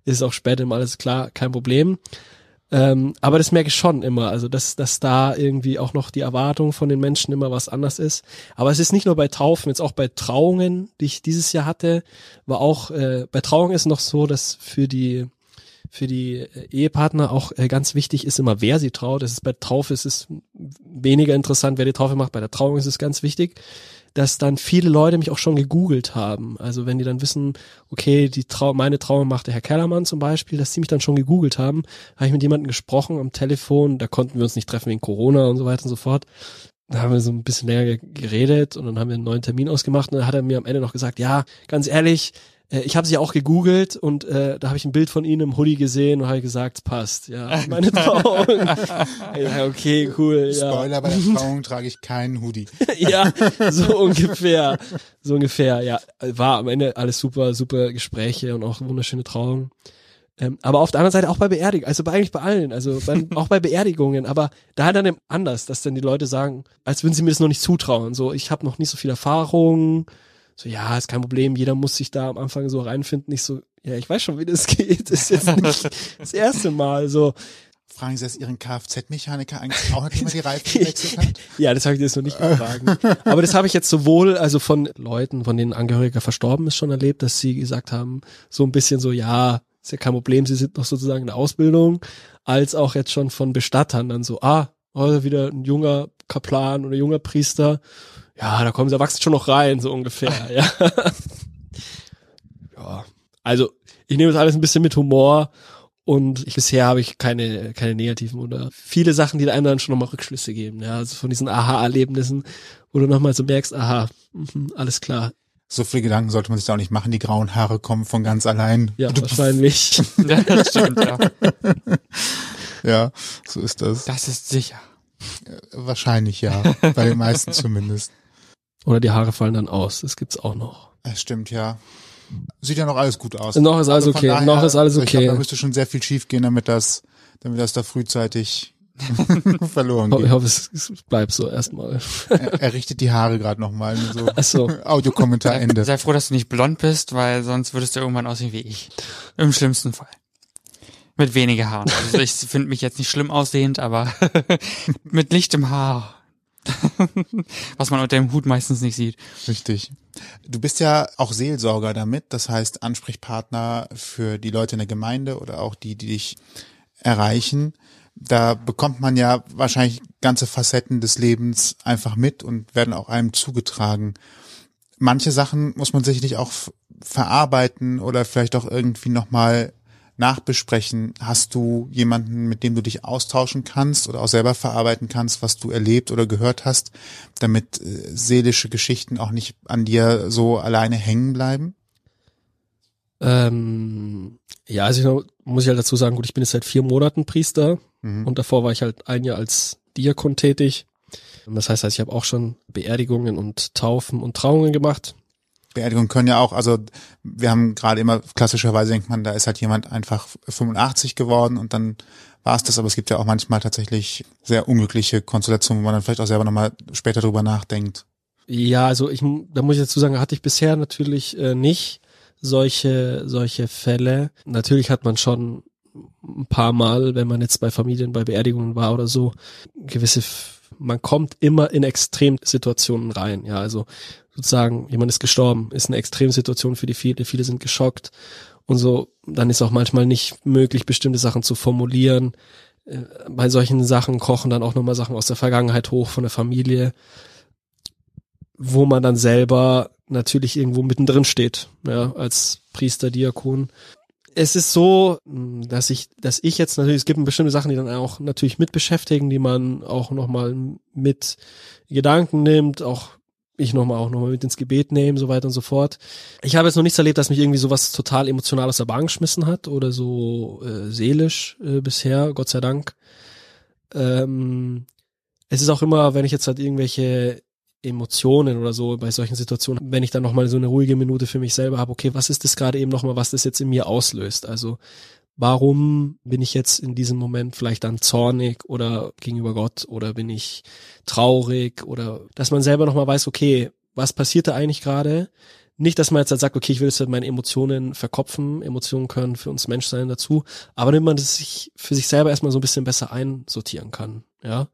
ist auch später immer alles klar, kein Problem. Ähm, aber das merke ich schon immer, also dass, dass da irgendwie auch noch die Erwartung von den Menschen immer was anders ist. Aber es ist nicht nur bei Taufen, jetzt auch bei Trauungen, die ich dieses Jahr hatte, war auch, äh, bei Trauungen ist noch so, dass für die für die äh, Ehepartner auch äh, ganz wichtig ist immer, wer sie traut. Das ist bei Taufe ist es weniger interessant, wer die Taufe macht. Bei der Trauung ist es ganz wichtig dass dann viele Leute mich auch schon gegoogelt haben. Also wenn die dann wissen, okay, die Trau meine Trauung macht der Herr Kellermann zum Beispiel, dass sie mich dann schon gegoogelt haben, habe ich mit jemandem gesprochen am Telefon, da konnten wir uns nicht treffen wegen Corona und so weiter und so fort. Da haben wir so ein bisschen länger geredet und dann haben wir einen neuen Termin ausgemacht und dann hat er mir am Ende noch gesagt, ja, ganz ehrlich, äh, ich habe sie auch gegoogelt und äh, da habe ich ein Bild von ihnen im Hoodie gesehen und habe gesagt, es passt. Ja, meine Trauung. ja, okay, cool. Ja. Spoiler, bei der Trauung trage ich keinen Hoodie. ja, so ungefähr. So ungefähr, ja. War am Ende alles super, super Gespräche und auch wunderschöne Trauung. Ähm, aber auf der anderen Seite auch bei Beerdigungen, also bei, eigentlich bei allen, also bei, auch bei Beerdigungen, aber da halt dann anders, dass dann die Leute sagen, als würden sie mir das noch nicht zutrauen. So, ich habe noch nicht so viel Erfahrung, So, ja, ist kein Problem, jeder muss sich da am Anfang so reinfinden. Ich so, ja, ich weiß schon, wie das geht. Das ist jetzt nicht das erste Mal so. Fragen Sie das Ihren Kfz-Mechaniker eigentlich auch, nachdem er die Reifen gewechselt hat? Ja, das habe ich jetzt noch nicht gefragt. Aber das habe ich jetzt sowohl also von Leuten, von denen Angehöriger verstorben ist, schon erlebt, dass sie gesagt haben, so ein bisschen so, ja, ist ja kein Problem, sie sind noch sozusagen in der Ausbildung, als auch jetzt schon von Bestattern dann so, ah, heute wieder ein junger Kaplan oder junger Priester. Ja, da kommen sie wachsen schon noch rein, so ungefähr, ja. ja. Also, ich nehme das alles ein bisschen mit Humor und ich, bisher habe ich keine, keine negativen oder viele Sachen, die einem dann schon nochmal Rückschlüsse geben. Ja, also von diesen Aha-Erlebnissen, wo du nochmal so merkst, aha, mh, alles klar. So viele Gedanken sollte man sich da auch nicht machen. Die grauen Haare kommen von ganz allein. Ja, wahrscheinlich. Ja, das stimmt, ja. Ja, so ist das. Das ist sicher. Wahrscheinlich ja. Bei den meisten zumindest. Oder die Haare fallen dann aus. Das gibt's auch noch. Das stimmt, ja. Sieht ja noch alles gut aus. Noch ist alles Also okay. Noch ist alles okay. da müsste schon sehr viel schief gehen, damit das, damit das da frühzeitig verloren Ich geht. hoffe, es, es bleibt so erstmal. Er, er richtet die Haare gerade nochmal. So Ach so. Audiokommentar Ende. Sei froh, dass du nicht blond bist, weil sonst würdest du irgendwann aussehen wie ich. Im schlimmsten Fall. Mit weniger Haaren. Also ich finde mich jetzt nicht schlimm aussehend, aber mit lichtem Haar. Was man unter dem Hut meistens nicht sieht. Richtig. Du bist ja auch Seelsorger damit, das heißt Ansprechpartner für die Leute in der Gemeinde oder auch die, die dich erreichen. Da bekommt man ja wahrscheinlich ganze Facetten des Lebens einfach mit und werden auch einem zugetragen. Manche Sachen muss man sicherlich auch verarbeiten oder vielleicht auch irgendwie nochmal nachbesprechen. Hast du jemanden, mit dem du dich austauschen kannst oder auch selber verarbeiten kannst, was du erlebt oder gehört hast, damit äh, seelische Geschichten auch nicht an dir so alleine hängen bleiben? Ähm, ja, also ich muss ich halt dazu sagen, gut, ich bin jetzt seit vier Monaten Priester Mhm. und davor war ich halt ein Jahr als Diakon tätig. Und Das heißt, also ich habe auch schon Beerdigungen und Taufen und Trauungen gemacht. Beerdigungen können ja auch, also wir haben gerade immer, klassischerweise denkt man, da ist halt jemand einfach 85 geworden und dann war es das, aber es gibt ja auch manchmal tatsächlich sehr unglückliche Konstellationen, wo man dann vielleicht auch selber nochmal später drüber nachdenkt. Ja, also ich, da muss ich dazu sagen, hatte ich bisher natürlich äh, nicht solche, solche Fälle. Natürlich hat man schon ein paar Mal, wenn man jetzt bei Familien, bei Beerdigungen war oder so, gewisse, man kommt immer in Extremsituationen rein. Ja, also sozusagen, jemand ist gestorben, ist eine Extremsituation für die viele, viele sind geschockt und so, dann ist auch manchmal nicht möglich, bestimmte Sachen zu formulieren. Äh, Bei solchen Sachen kochen dann auch nochmal Sachen aus der Vergangenheit hoch von der Familie wo man dann selber natürlich irgendwo mittendrin steht, ja, als Priester, Diakon. Es ist so, mh, dass ich, dass ich jetzt natürlich, es gibt bestimmte Sachen, die dann auch natürlich mit beschäftigen, die man auch nochmal mit Gedanken nimmt, auch ich nochmal auch nochmal mit ins Gebet nehmen, so weiter und so fort. Ich habe jetzt noch nichts erlebt, dass mich irgendwie sowas total emotional aus der Bahn geschmissen hat oder so äh, seelisch äh, bisher, Gott sei Dank. Ähm, es ist auch immer, wenn ich jetzt halt irgendwelche Emotionen oder so bei solchen Situationen, wenn ich dann nochmal so eine ruhige Minute für mich selber habe, okay, was ist das gerade eben nochmal, was das jetzt in mir auslöst? Also warum bin ich jetzt in diesem Moment vielleicht dann zornig oder gegenüber Gott oder bin ich traurig oder dass man selber nochmal weiß, okay, was passiert da eigentlich gerade? Nicht, dass man jetzt halt sagt, okay, ich will jetzt halt meine Emotionen verkopfen, Emotionen können für uns Menschsein dazu, aber damit man das sich für sich selber erstmal so ein bisschen besser einsortieren kann, ja.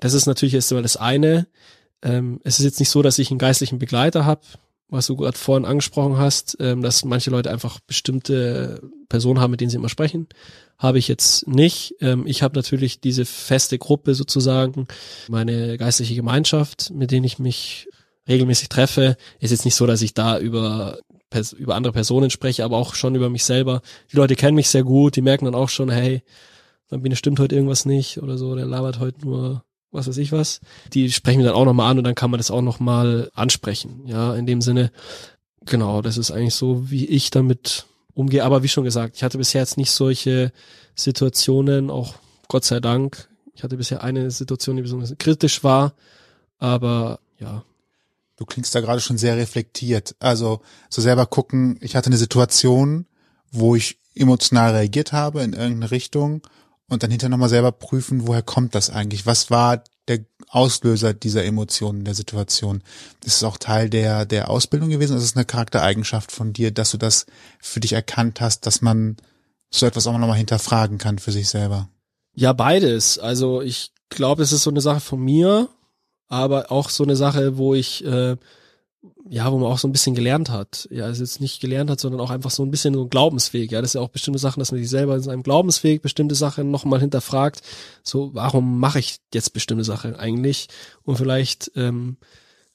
Das ist natürlich erst mal das eine. Ähm, es ist jetzt nicht so, dass ich einen geistlichen Begleiter habe, was du gerade vorhin angesprochen hast, ähm, dass manche Leute einfach bestimmte Personen haben, mit denen sie immer sprechen. Habe ich jetzt nicht. Ähm, ich habe natürlich diese feste Gruppe sozusagen, meine geistliche Gemeinschaft, mit denen ich mich regelmäßig treffe. Ist jetzt nicht so, dass ich da über über andere Personen spreche, aber auch schon über mich selber. Die Leute kennen mich sehr gut, die merken dann auch schon, hey, Sabine stimmt heute irgendwas nicht oder so, der labert heute nur was weiß ich was. Die sprechen mir dann auch nochmal an und dann kann man das auch nochmal ansprechen. Ja, in dem Sinne, genau, das ist eigentlich so, wie ich damit umgehe. Aber wie schon gesagt, ich hatte bisher jetzt nicht solche Situationen, auch Gott sei Dank. Ich hatte bisher eine Situation, die besonders kritisch war, aber ja, Du klingst da gerade schon sehr reflektiert. Also so selber gucken, ich hatte eine Situation, wo ich emotional reagiert habe in irgendeine Richtung und dann hinterher nochmal selber prüfen, woher kommt das eigentlich? Was war der Auslöser dieser Emotionen, der Situation? Ist es auch Teil der, der Ausbildung gewesen? Ist es eine Charaktereigenschaft von dir, dass du das für dich erkannt hast, dass man so etwas auch nochmal hinterfragen kann für sich selber? Ja, beides. Also ich glaube, es ist so eine Sache von mir, aber auch so eine Sache, wo ich äh, ja, wo man auch so ein bisschen gelernt hat. Ja, also jetzt nicht gelernt hat, sondern auch einfach so ein bisschen so ein Glaubensweg. Ja, das ist ja auch bestimmte Sachen, dass man sich selber in seinem Glaubensweg bestimmte Sachen nochmal hinterfragt. So, warum mache ich jetzt bestimmte Sachen eigentlich? Und vielleicht ähm,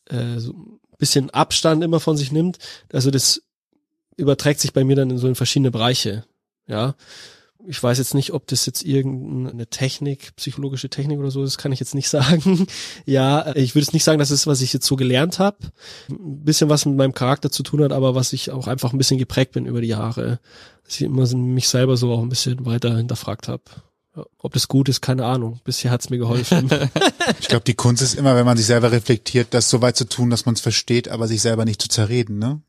äh, so ein bisschen Abstand immer von sich nimmt. Also das überträgt sich bei mir dann in so in verschiedene Bereiche. Ja, ich weiß jetzt nicht, ob das jetzt irgendeine Technik, psychologische Technik oder so ist, kann ich jetzt nicht sagen. ja, ich würde es nicht sagen, dass es, was ich jetzt so gelernt habe, ein bisschen was mit meinem Charakter zu tun hat, aber was ich auch einfach ein bisschen geprägt bin über die Jahre, dass ich immer mich selber so auch ein bisschen weiter hinterfragt habe. Ob das gut ist, keine Ahnung. Bisher hat's mir geholfen. ich glaube, die Kunst ist immer, wenn man sich selber reflektiert, das so weit zu tun, dass man es versteht, aber sich selber nicht zu zerreden, ne?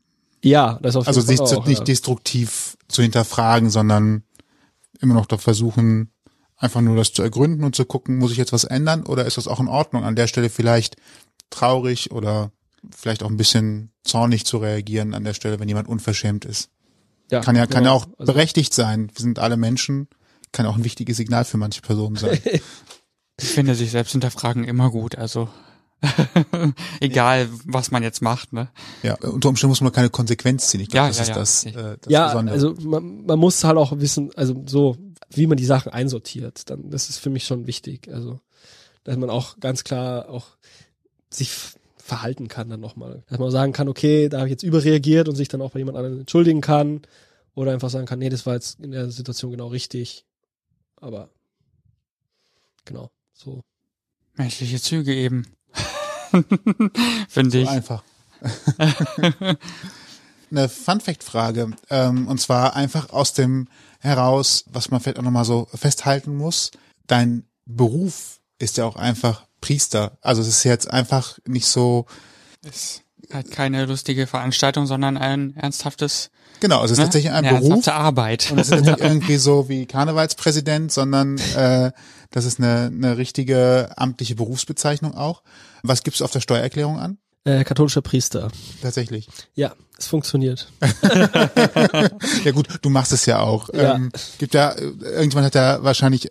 Ja, das auf jeden Also sich auch, nicht ja. destruktiv zu hinterfragen, sondern immer noch da versuchen, einfach nur das zu ergründen und zu gucken, muss ich jetzt was ändern oder ist das auch in Ordnung? An der Stelle vielleicht traurig oder vielleicht auch ein bisschen zornig zu reagieren an der Stelle, wenn jemand unverschämt ist. Ja, kann ja, kann ja genau. auch also, berechtigt sein. Wir sind alle Menschen. Kann auch ein wichtiges Signal für manche Personen sein. ich finde sich selbst hinterfragen immer gut. Also Egal, was man jetzt macht, ne? Ja, unter Umständen muss man keine Konsequenz ziehen. Ich glaube, ja, das ja, ist ja. das, äh, das ja, Besondere. also man, man muss halt auch wissen, also so, wie man die Sachen einsortiert. Dann, das ist für mich schon wichtig. Also, dass man auch ganz klar auch sich verhalten kann dann nochmal. Dass man sagen kann, okay, da habe ich jetzt überreagiert und sich dann auch bei jemand anderem entschuldigen kann. Oder einfach sagen kann, nee, das war jetzt in der Situation genau richtig. Aber genau, so. Menschliche Züge eben. Finde so ich. einfach. Eine Fun-Fact-Frage. Ähm, und zwar einfach aus dem heraus, was man vielleicht auch nochmal so festhalten muss. Dein Beruf ist ja auch einfach Priester. Also es ist jetzt einfach nicht so. Ist halt keine lustige Veranstaltung, sondern ein ernsthaftes Genau, also es ist ne? tatsächlich ein eine Beruf. Arbeit. Und es ist nicht irgendwie so wie Karnevalspräsident, sondern äh, das ist eine, eine richtige amtliche Berufsbezeichnung auch. Was gibt's auf der Steuererklärung an? Äh, katholischer Priester. Tatsächlich. Ja, es funktioniert. ja gut, du machst es ja auch. Ja. Ähm, gibt ja, irgendjemand hat ja wahrscheinlich,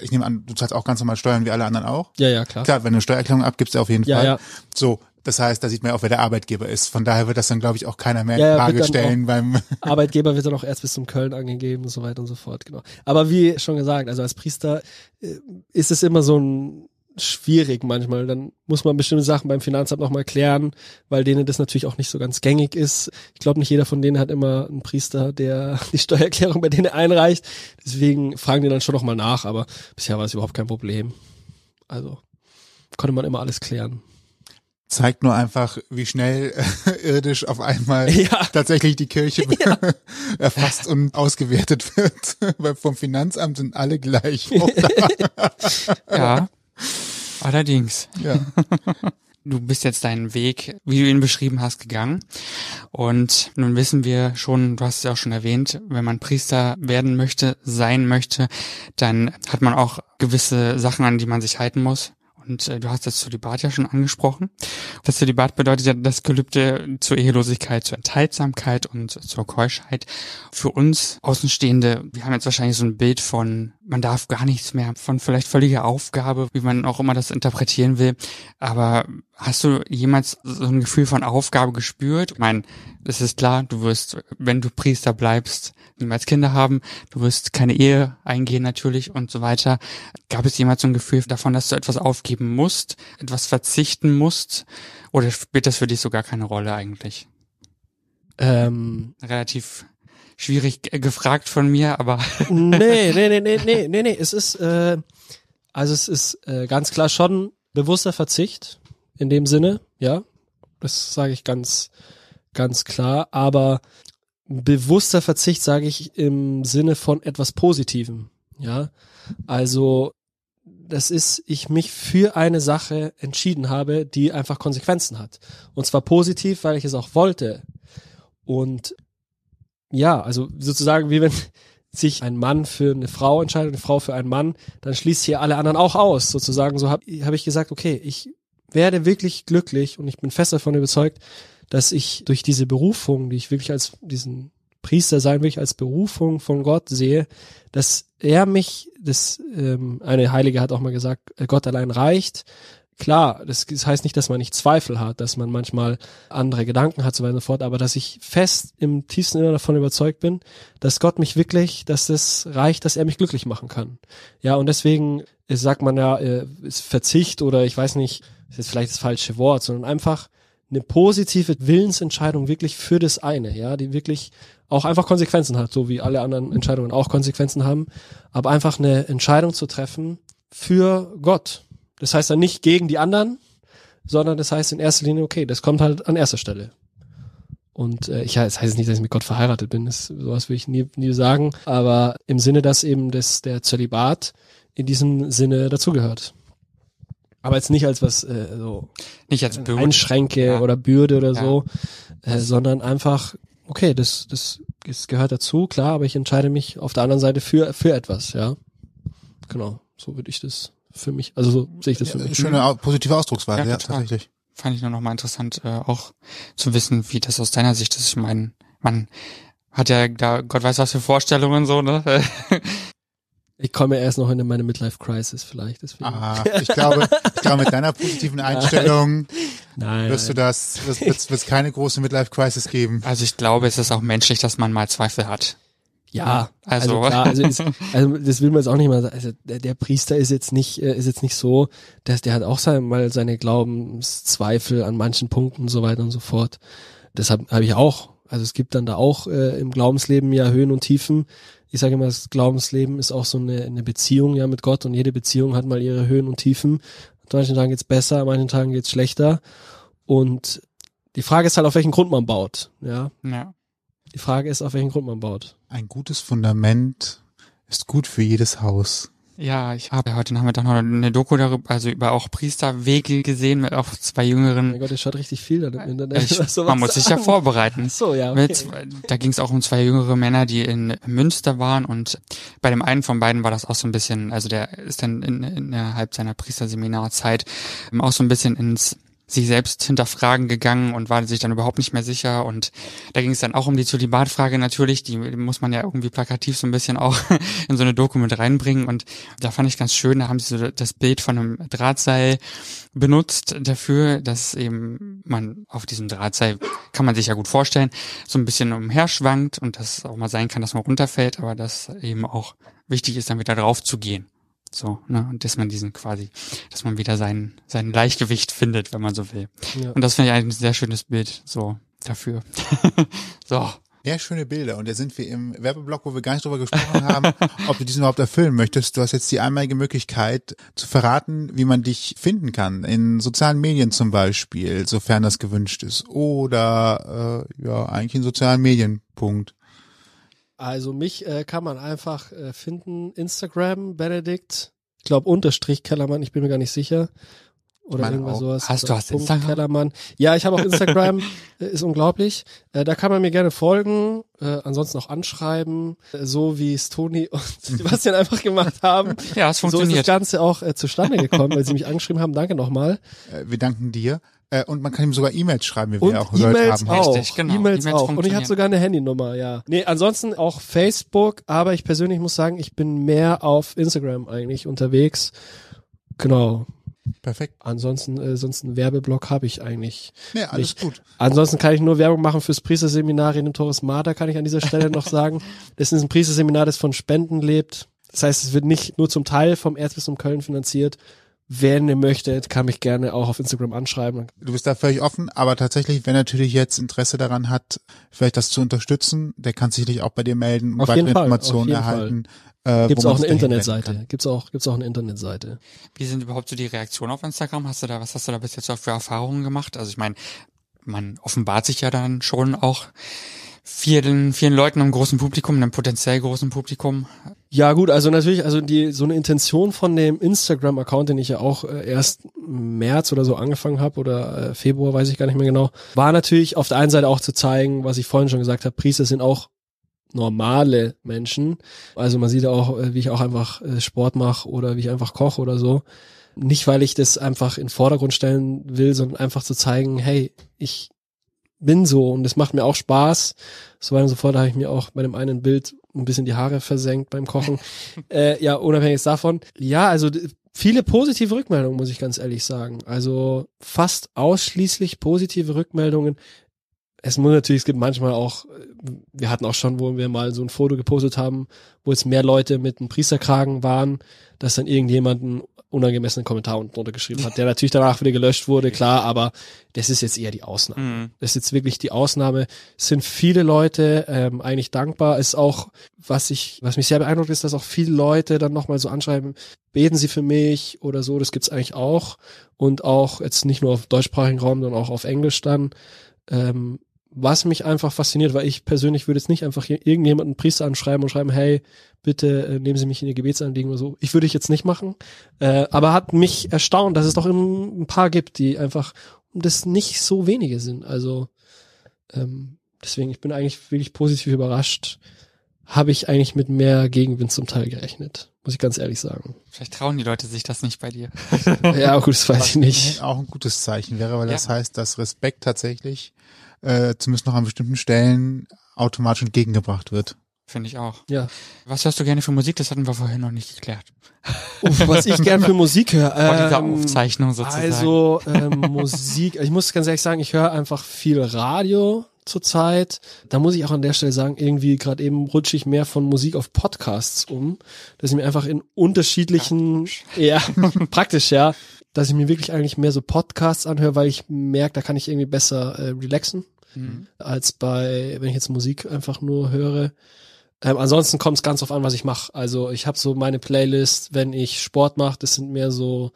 ich nehme an, du zahlst auch ganz normal Steuern wie alle anderen auch. Ja, ja, klar. Klar, wenn du eine Steuererklärung abgibst, ja auf jeden ja, Fall. Ja. So, das heißt, da sieht man ja auch, wer der Arbeitgeber ist. Von daher wird das dann, glaube ich, auch keiner mehr in ja, Frage stellen beim Arbeitgeber wird dann auch erst bis zum Köln angegeben und so weiter und so fort, genau. Aber wie schon gesagt, also als Priester äh, ist es immer so ein schwierig manchmal. Dann muss man bestimmte Sachen beim Finanzamt nochmal klären, weil denen das natürlich auch nicht so ganz gängig ist. Ich glaube, nicht jeder von denen hat immer einen Priester, der die Steuererklärung bei denen einreicht. Deswegen fragen die dann schon nochmal nach, aber bisher war es überhaupt kein Problem. Also konnte man immer alles klären zeigt nur einfach, wie schnell äh, irdisch auf einmal ja. tatsächlich die Kirche ja. erfasst und ausgewertet wird. Weil vom Finanzamt sind alle gleich. ja, allerdings. Ja. Du bist jetzt deinen Weg, wie du ihn beschrieben hast, gegangen. Und nun wissen wir schon, du hast es ja auch schon erwähnt, wenn man Priester werden möchte, sein möchte, dann hat man auch gewisse Sachen, an die man sich halten muss. Und äh, du hast das Zölibat ja schon angesprochen. Das Zölibat bedeutet ja das Gelübde zur Ehelosigkeit, zur Enthaltsamkeit und zur Keuschheit. Für uns Außenstehende, wir haben jetzt wahrscheinlich so ein Bild von, man darf gar nichts mehr, von vielleicht völliger Aufgabe, wie man auch immer das interpretieren will. Aber hast du jemals so ein Gefühl von Aufgabe gespürt? Ich meine, es ist klar, du wirst, wenn du Priester bleibst, niemals Kinder haben, du wirst keine Ehe eingehen natürlich und so weiter. Gab es jemals so ein Gefühl davon, dass du etwas aufgeben musst, etwas verzichten musst? Oder spielt das für dich sogar keine Rolle eigentlich? Ähm, Relativ schwierig gefragt von mir, aber. nee, nee, nee, nee, nee, nee, nee. Es ist, äh, also es ist äh, ganz klar schon bewusster Verzicht in dem Sinne, ja. Das sage ich ganz, ganz klar. Aber bewusster Verzicht sage ich im Sinne von etwas Positivem. Ja, also das ist, ich mich für eine Sache entschieden habe, die einfach Konsequenzen hat. Und zwar positiv, weil ich es auch wollte. Und ja, also sozusagen wie wenn sich ein Mann für eine Frau entscheidet, eine Frau für einen Mann, dann schließt hier alle anderen auch aus, sozusagen. So habe hab ich gesagt, okay, ich werde wirklich glücklich und ich bin fest davon überzeugt, dass ich durch diese Berufung, die ich wirklich als diesen Priester sein, wirklich als Berufung von Gott sehe, dass er mich, das ähm, eine Heilige hat auch mal gesagt, äh, Gott allein reicht. Klar, das, das heißt nicht, dass man nicht Zweifel hat, dass man manchmal andere Gedanken hat, so weiter und so fort, aber dass ich fest im tiefsten Inneren davon überzeugt bin, dass Gott mich wirklich, dass das reicht, dass er mich glücklich machen kann. Ja, und deswegen äh, sagt man ja, äh, ist Verzicht oder ich weiß nicht, ist jetzt vielleicht das falsche Wort, sondern einfach eine positive Willensentscheidung wirklich für das eine, ja, die wirklich auch einfach Konsequenzen hat, so wie alle anderen Entscheidungen auch Konsequenzen haben, aber einfach eine Entscheidung zu treffen für Gott. Das heißt dann nicht gegen die anderen, sondern das heißt in erster Linie, okay, das kommt halt an erster Stelle. Und äh, ich das heißt nicht, dass ich mit Gott verheiratet bin, das, sowas will ich nie, nie sagen, aber im Sinne, dass eben das, der Zölibat in diesem Sinne dazugehört. Aber jetzt nicht als was äh, so Nicht als Bürde. Einschränke Ja. oder Bürde oder Ja. so, äh, sondern einfach, okay, das, das, das gehört dazu, klar, aber ich entscheide mich auf der anderen Seite für, für etwas, ja. Genau, so würde ich das für mich, also so sehe ich das für mich. Schöne positive Ausdrucksweise, Ja, ja, tatsächlich. Fand ich nur noch mal interessant, äh, auch zu wissen, wie das aus deiner Sicht ist. Ich meine, man hat ja da Gott weiß was für Vorstellungen so, ne? Ich komme erst noch in meine Midlife-Crisis vielleicht, deswegen. Ah, ich glaube, ich glaube, mit deiner positiven Einstellung Nein, wirst du nein. das, wird es wird's keine große Midlife-Crisis geben. Also ich glaube, es ist auch menschlich, dass man mal Zweifel hat. Ja, Also- also, klar, also, ist, also das will man jetzt auch nicht mal sagen. Also der, der Priester ist jetzt nicht, äh, ist jetzt nicht so, dass der hat auch sein, mal seine Glaubenszweifel an manchen Punkten und so weiter und so fort. Deshalb habe ich auch, also es gibt dann da auch äh, im Glaubensleben ja Höhen und Tiefen. Ich sage immer, das Glaubensleben ist auch so eine, eine Beziehung ja mit Gott und jede Beziehung hat mal ihre Höhen und Tiefen. An manchen Tagen geht's besser, an manchen Tagen geht's schlechter. Und die Frage ist halt, auf welchen Grund man baut. Ja, Ja. die Frage ist, auf welchen Grund man baut. Ein gutes Fundament ist gut für jedes Haus. Ja, ich habe heute Nachmittag noch eine Doku darüber, also über auch Priesterwege gesehen mit auch zwei jüngeren. Mein Gott, ihr schaut richtig viel dann im Internet. Ich, sowas man muss sich ja vorbereiten. Ach so, ja. Okay. da ging es auch um zwei jüngere Männer, die in Münster waren und bei dem einen von beiden war das auch so ein bisschen, also der ist dann in, innerhalb seiner Priesterseminarzeit ähm, auch so ein bisschen ins sich selbst hinterfragen gegangen und war sich dann überhaupt nicht mehr sicher. Und da ging es dann auch um die Zölibatfrage natürlich, die muss man ja irgendwie plakativ so ein bisschen auch in so eine Doku mit reinbringen. Und da fand ich ganz schön, da haben sie so das Bild von einem Drahtseil benutzt dafür, dass eben man auf diesem Drahtseil, kann man sich ja gut vorstellen, so ein bisschen umherschwankt und dass es auch mal sein kann, dass man runterfällt, aber dass eben auch wichtig ist, dann wieder drauf zu gehen. So, ne, und dass man diesen quasi, dass man wieder sein, sein Gleichgewicht findet, wenn man so will. Ja. Und das finde ich eigentlich ein sehr schönes Bild, so, dafür. so. Ja, schöne Bilder. Und da sind wir im Werbeblock, wo wir gar nicht drüber gesprochen haben, ob du diesen überhaupt erfüllen möchtest. Du hast jetzt die einmalige Möglichkeit zu verraten, wie man dich finden kann. In sozialen Medien zum Beispiel, sofern das gewünscht ist. Oder äh, ja, eigentlich in sozialen Medien. Punkt. Also mich äh, kann man einfach äh, finden, Instagram, Benedikt, ich glaube Unterstrich Kellermann, ich bin mir gar nicht sicher. Oder irgendwas auch. sowas. Hast du- hast Punkt Instagram? Kellermann. Ja, ich habe auch Instagram, äh, ist unglaublich. Äh, da kann man mir gerne folgen, äh, ansonsten auch anschreiben, äh, so wie es Toni und Sebastian einfach gemacht haben. Ja, es So ist das funktioniert. Ganze auch äh, zustande gekommen, weil sie mich angeschrieben haben. Danke nochmal. Äh, wir danken dir. Äh, und man kann ihm sogar E-Mails schreiben, wie Und wir auch gehört E-Mails haben. auch. Richtig, genau. E-Mails E-Mails auch. Und ich habe sogar eine Handynummer, ja. Nee, ansonsten auch Facebook, aber ich persönlich muss sagen, ich bin mehr auf Instagram eigentlich unterwegs. Genau. Perfekt. Ansonsten, äh, sonst einen Werbeblock habe ich eigentlich. Nee, alles Nicht. gut. Ansonsten kann ich nur Werbung machen fürs Priesterseminar in Torres Mater, kann ich an dieser Stelle noch sagen. Das ist ein Priesterseminar, das von Spenden lebt. Das heißt, es wird nicht nur zum Teil vom Erzbistum Köln finanziert. Wenn ihr möchtet, kann mich gerne auch auf Instagram anschreiben. Du bist da völlig offen, aber tatsächlich, wer natürlich jetzt Interesse daran hat, vielleicht das zu unterstützen, der kann sich nicht auch bei dir melden und Auf weitere jeden Fall, Informationen auf jeden erhalten. Äh, Gibt's auch eine Internetseite. Gibt's auch, gibt's auch eine Internetseite. Wie sind überhaupt so die Reaktionen auf Instagram? Hast du da, was hast du da bis jetzt auch für Erfahrungen gemacht? Also ich meine, man offenbart sich ja dann schon auch vielen, vielen Leuten im großen Publikum, einem potenziell großen Publikum. Ja gut, also natürlich, also die so eine Intention von dem Instagram-Account, den ich ja auch äh, erst März oder so angefangen habe oder äh, Februar, weiß ich gar nicht mehr genau, war natürlich auf der einen Seite auch zu zeigen, was ich vorhin schon gesagt habe, Priester sind auch normale Menschen. Also man sieht auch, äh, wie ich auch einfach äh, Sport mache oder wie ich einfach koche oder so. Nicht, weil ich das einfach in Vordergrund stellen will, sondern einfach zu zeigen, hey, ich bin so und es macht mir auch Spaß. So weiter und so fort, habe ich mir auch bei dem einen Bild ein bisschen die Haare versenkt beim Kochen. äh, ja, unabhängig davon. Ja, also viele positive Rückmeldungen, muss ich ganz ehrlich sagen. Also fast ausschließlich positive Rückmeldungen. Es muss natürlich, es gibt manchmal auch, wir hatten auch schon, wo wir mal so ein Foto gepostet haben, wo jetzt mehr Leute mit einem Priesterkragen waren, dass dann irgendjemanden unangemessenen Kommentar unten drunter geschrieben hat, der natürlich danach wieder gelöscht wurde, klar, aber das ist jetzt eher die Ausnahme. Mhm. Das ist jetzt wirklich die Ausnahme. Es sind viele Leute ähm, eigentlich dankbar. Es ist auch, was ich, was mich sehr beeindruckt, ist, dass auch viele Leute dann nochmal so anschreiben, beten Sie für mich oder so, das gibt's eigentlich auch. Und auch jetzt nicht nur auf deutschsprachigen Raum, sondern auch auf Englisch dann. Ähm, was mich einfach fasziniert, weil ich persönlich würde jetzt nicht einfach hier irgendjemanden Priester anschreiben und schreiben, hey, bitte äh, nehmen Sie mich in Ihr Gebetsanliegen oder so. Ich würde ich jetzt nicht machen. Äh, aber hat mich erstaunt, dass es doch ein paar gibt, die einfach das nicht so wenige sind. Also ähm, deswegen, ich bin eigentlich wirklich positiv überrascht. Habe ich eigentlich mit mehr Gegenwind zum Teil gerechnet, muss ich ganz ehrlich sagen. Vielleicht trauen die Leute sich das nicht bei dir. ja, gut, das weiß ich nicht. Auch ein gutes Zeichen wäre, weil ja. das heißt, dass Respekt tatsächlich äh, zumindest noch an bestimmten Stellen automatisch entgegengebracht wird. Finde ich auch. Ja. Was hörst du gerne für Musik? Das hatten wir vorhin noch nicht geklärt. Uff, was ich gerne für Musik höre. Ähm, Vor dieser Aufzeichnung sozusagen. Also ähm, Musik, ich muss ganz ehrlich sagen, ich höre einfach viel Radio zurzeit. Da muss ich auch an der Stelle sagen, irgendwie gerade eben rutsche ich mehr von Musik auf Podcasts um, dass ich mir einfach in unterschiedlichen, praktisch. ja, praktisch, ja, dass ich mir wirklich eigentlich mehr so Podcasts anhöre, weil ich merke, da kann ich irgendwie besser äh, relaxen, mhm. als bei, wenn ich jetzt Musik einfach nur höre. Ähm, ansonsten kommt es ganz auf an, was ich mache. Also ich habe so meine Playlist, wenn ich Sport mache, das sind mehr so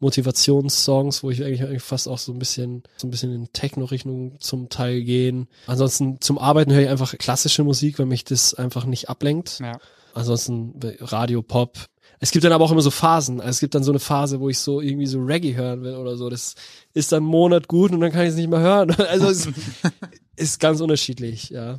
Motivationssongs, wo ich eigentlich, eigentlich fast auch so ein bisschen, so ein bisschen in Techno-Richtung zum Teil gehen. Ansonsten zum Arbeiten höre ich einfach klassische Musik, weil mich das einfach nicht ablenkt. Ja. Ansonsten Radio, Pop. Es gibt dann aber auch immer so Phasen. Also es gibt dann so eine Phase, wo ich so irgendwie so Reggae hören will oder so. Das ist dann einen Monat gut und dann kann ich es nicht mehr hören. Also es ist ganz unterschiedlich, ja.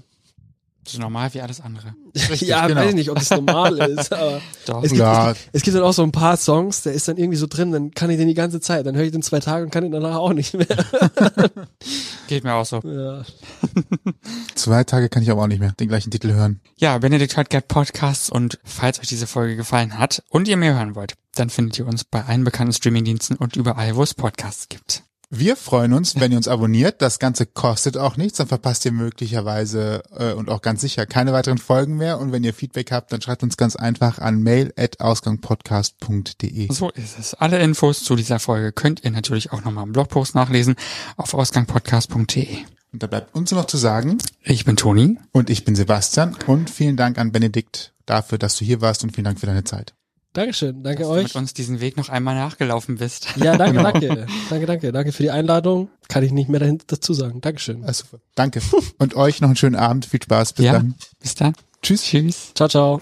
Ist normal wie alles andere. Ja, genau. weiß ich nicht, ob das normal ist, aber Doch. Es, gibt, ja. es, es, gibt dann auch so ein paar Songs, der ist dann irgendwie so drin, dann kann ich den die ganze Zeit, dann höre ich den zwei Tage und kann ihn danach auch nicht mehr. Geht mir auch so. Ja. zwei Tage kann ich aber auch nicht mehr den gleichen Titel hören. Ja, Benedikt hört Get Podcasts und falls euch diese Folge gefallen hat und ihr mehr hören wollt, dann findet ihr uns bei allen bekannten Streamingdiensten und überall, wo es Podcasts gibt. Wir freuen uns, wenn ihr uns abonniert. Das Ganze kostet auch nichts, dann verpasst ihr möglicherweise äh, und auch ganz sicher keine weiteren Folgen mehr. Und wenn ihr Feedback habt, dann schreibt uns ganz einfach an mail@ausgangpodcast.de. So ist es. Alle Infos zu dieser Folge könnt ihr natürlich auch nochmal im Blogpost nachlesen auf ausgangpodcast.de. Und da bleibt uns nur noch zu sagen. Ich bin Toni. Und ich bin Sebastian. Und vielen Dank an Benedikt dafür, dass du hier warst und vielen Dank für deine Zeit. Dankeschön, danke dass euch. Dass du mit uns diesen Weg noch einmal nachgelaufen bist. Ja, danke, genau. danke. Danke, danke. Danke für die Einladung. Kann ich nicht mehr dazu sagen. Dankeschön. Also, danke. Und euch noch einen schönen Abend. Viel Spaß. Bis ja, dann. Bis dann. Tschüss. Tschüss. Ciao, ciao.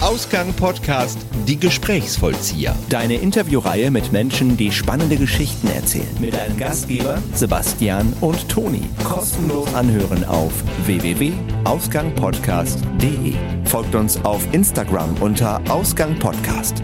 Ausgang Podcast Die Gesprächsvollzieher. Deine Interviewreihe mit Menschen, die spannende Geschichten erzählen. Mit deinen Gastgeber Sebastian und Toni. Kostenlos anhören auf www.ausgangpodcast.de. Folgt uns auf Instagram unter Ausgang Podcast.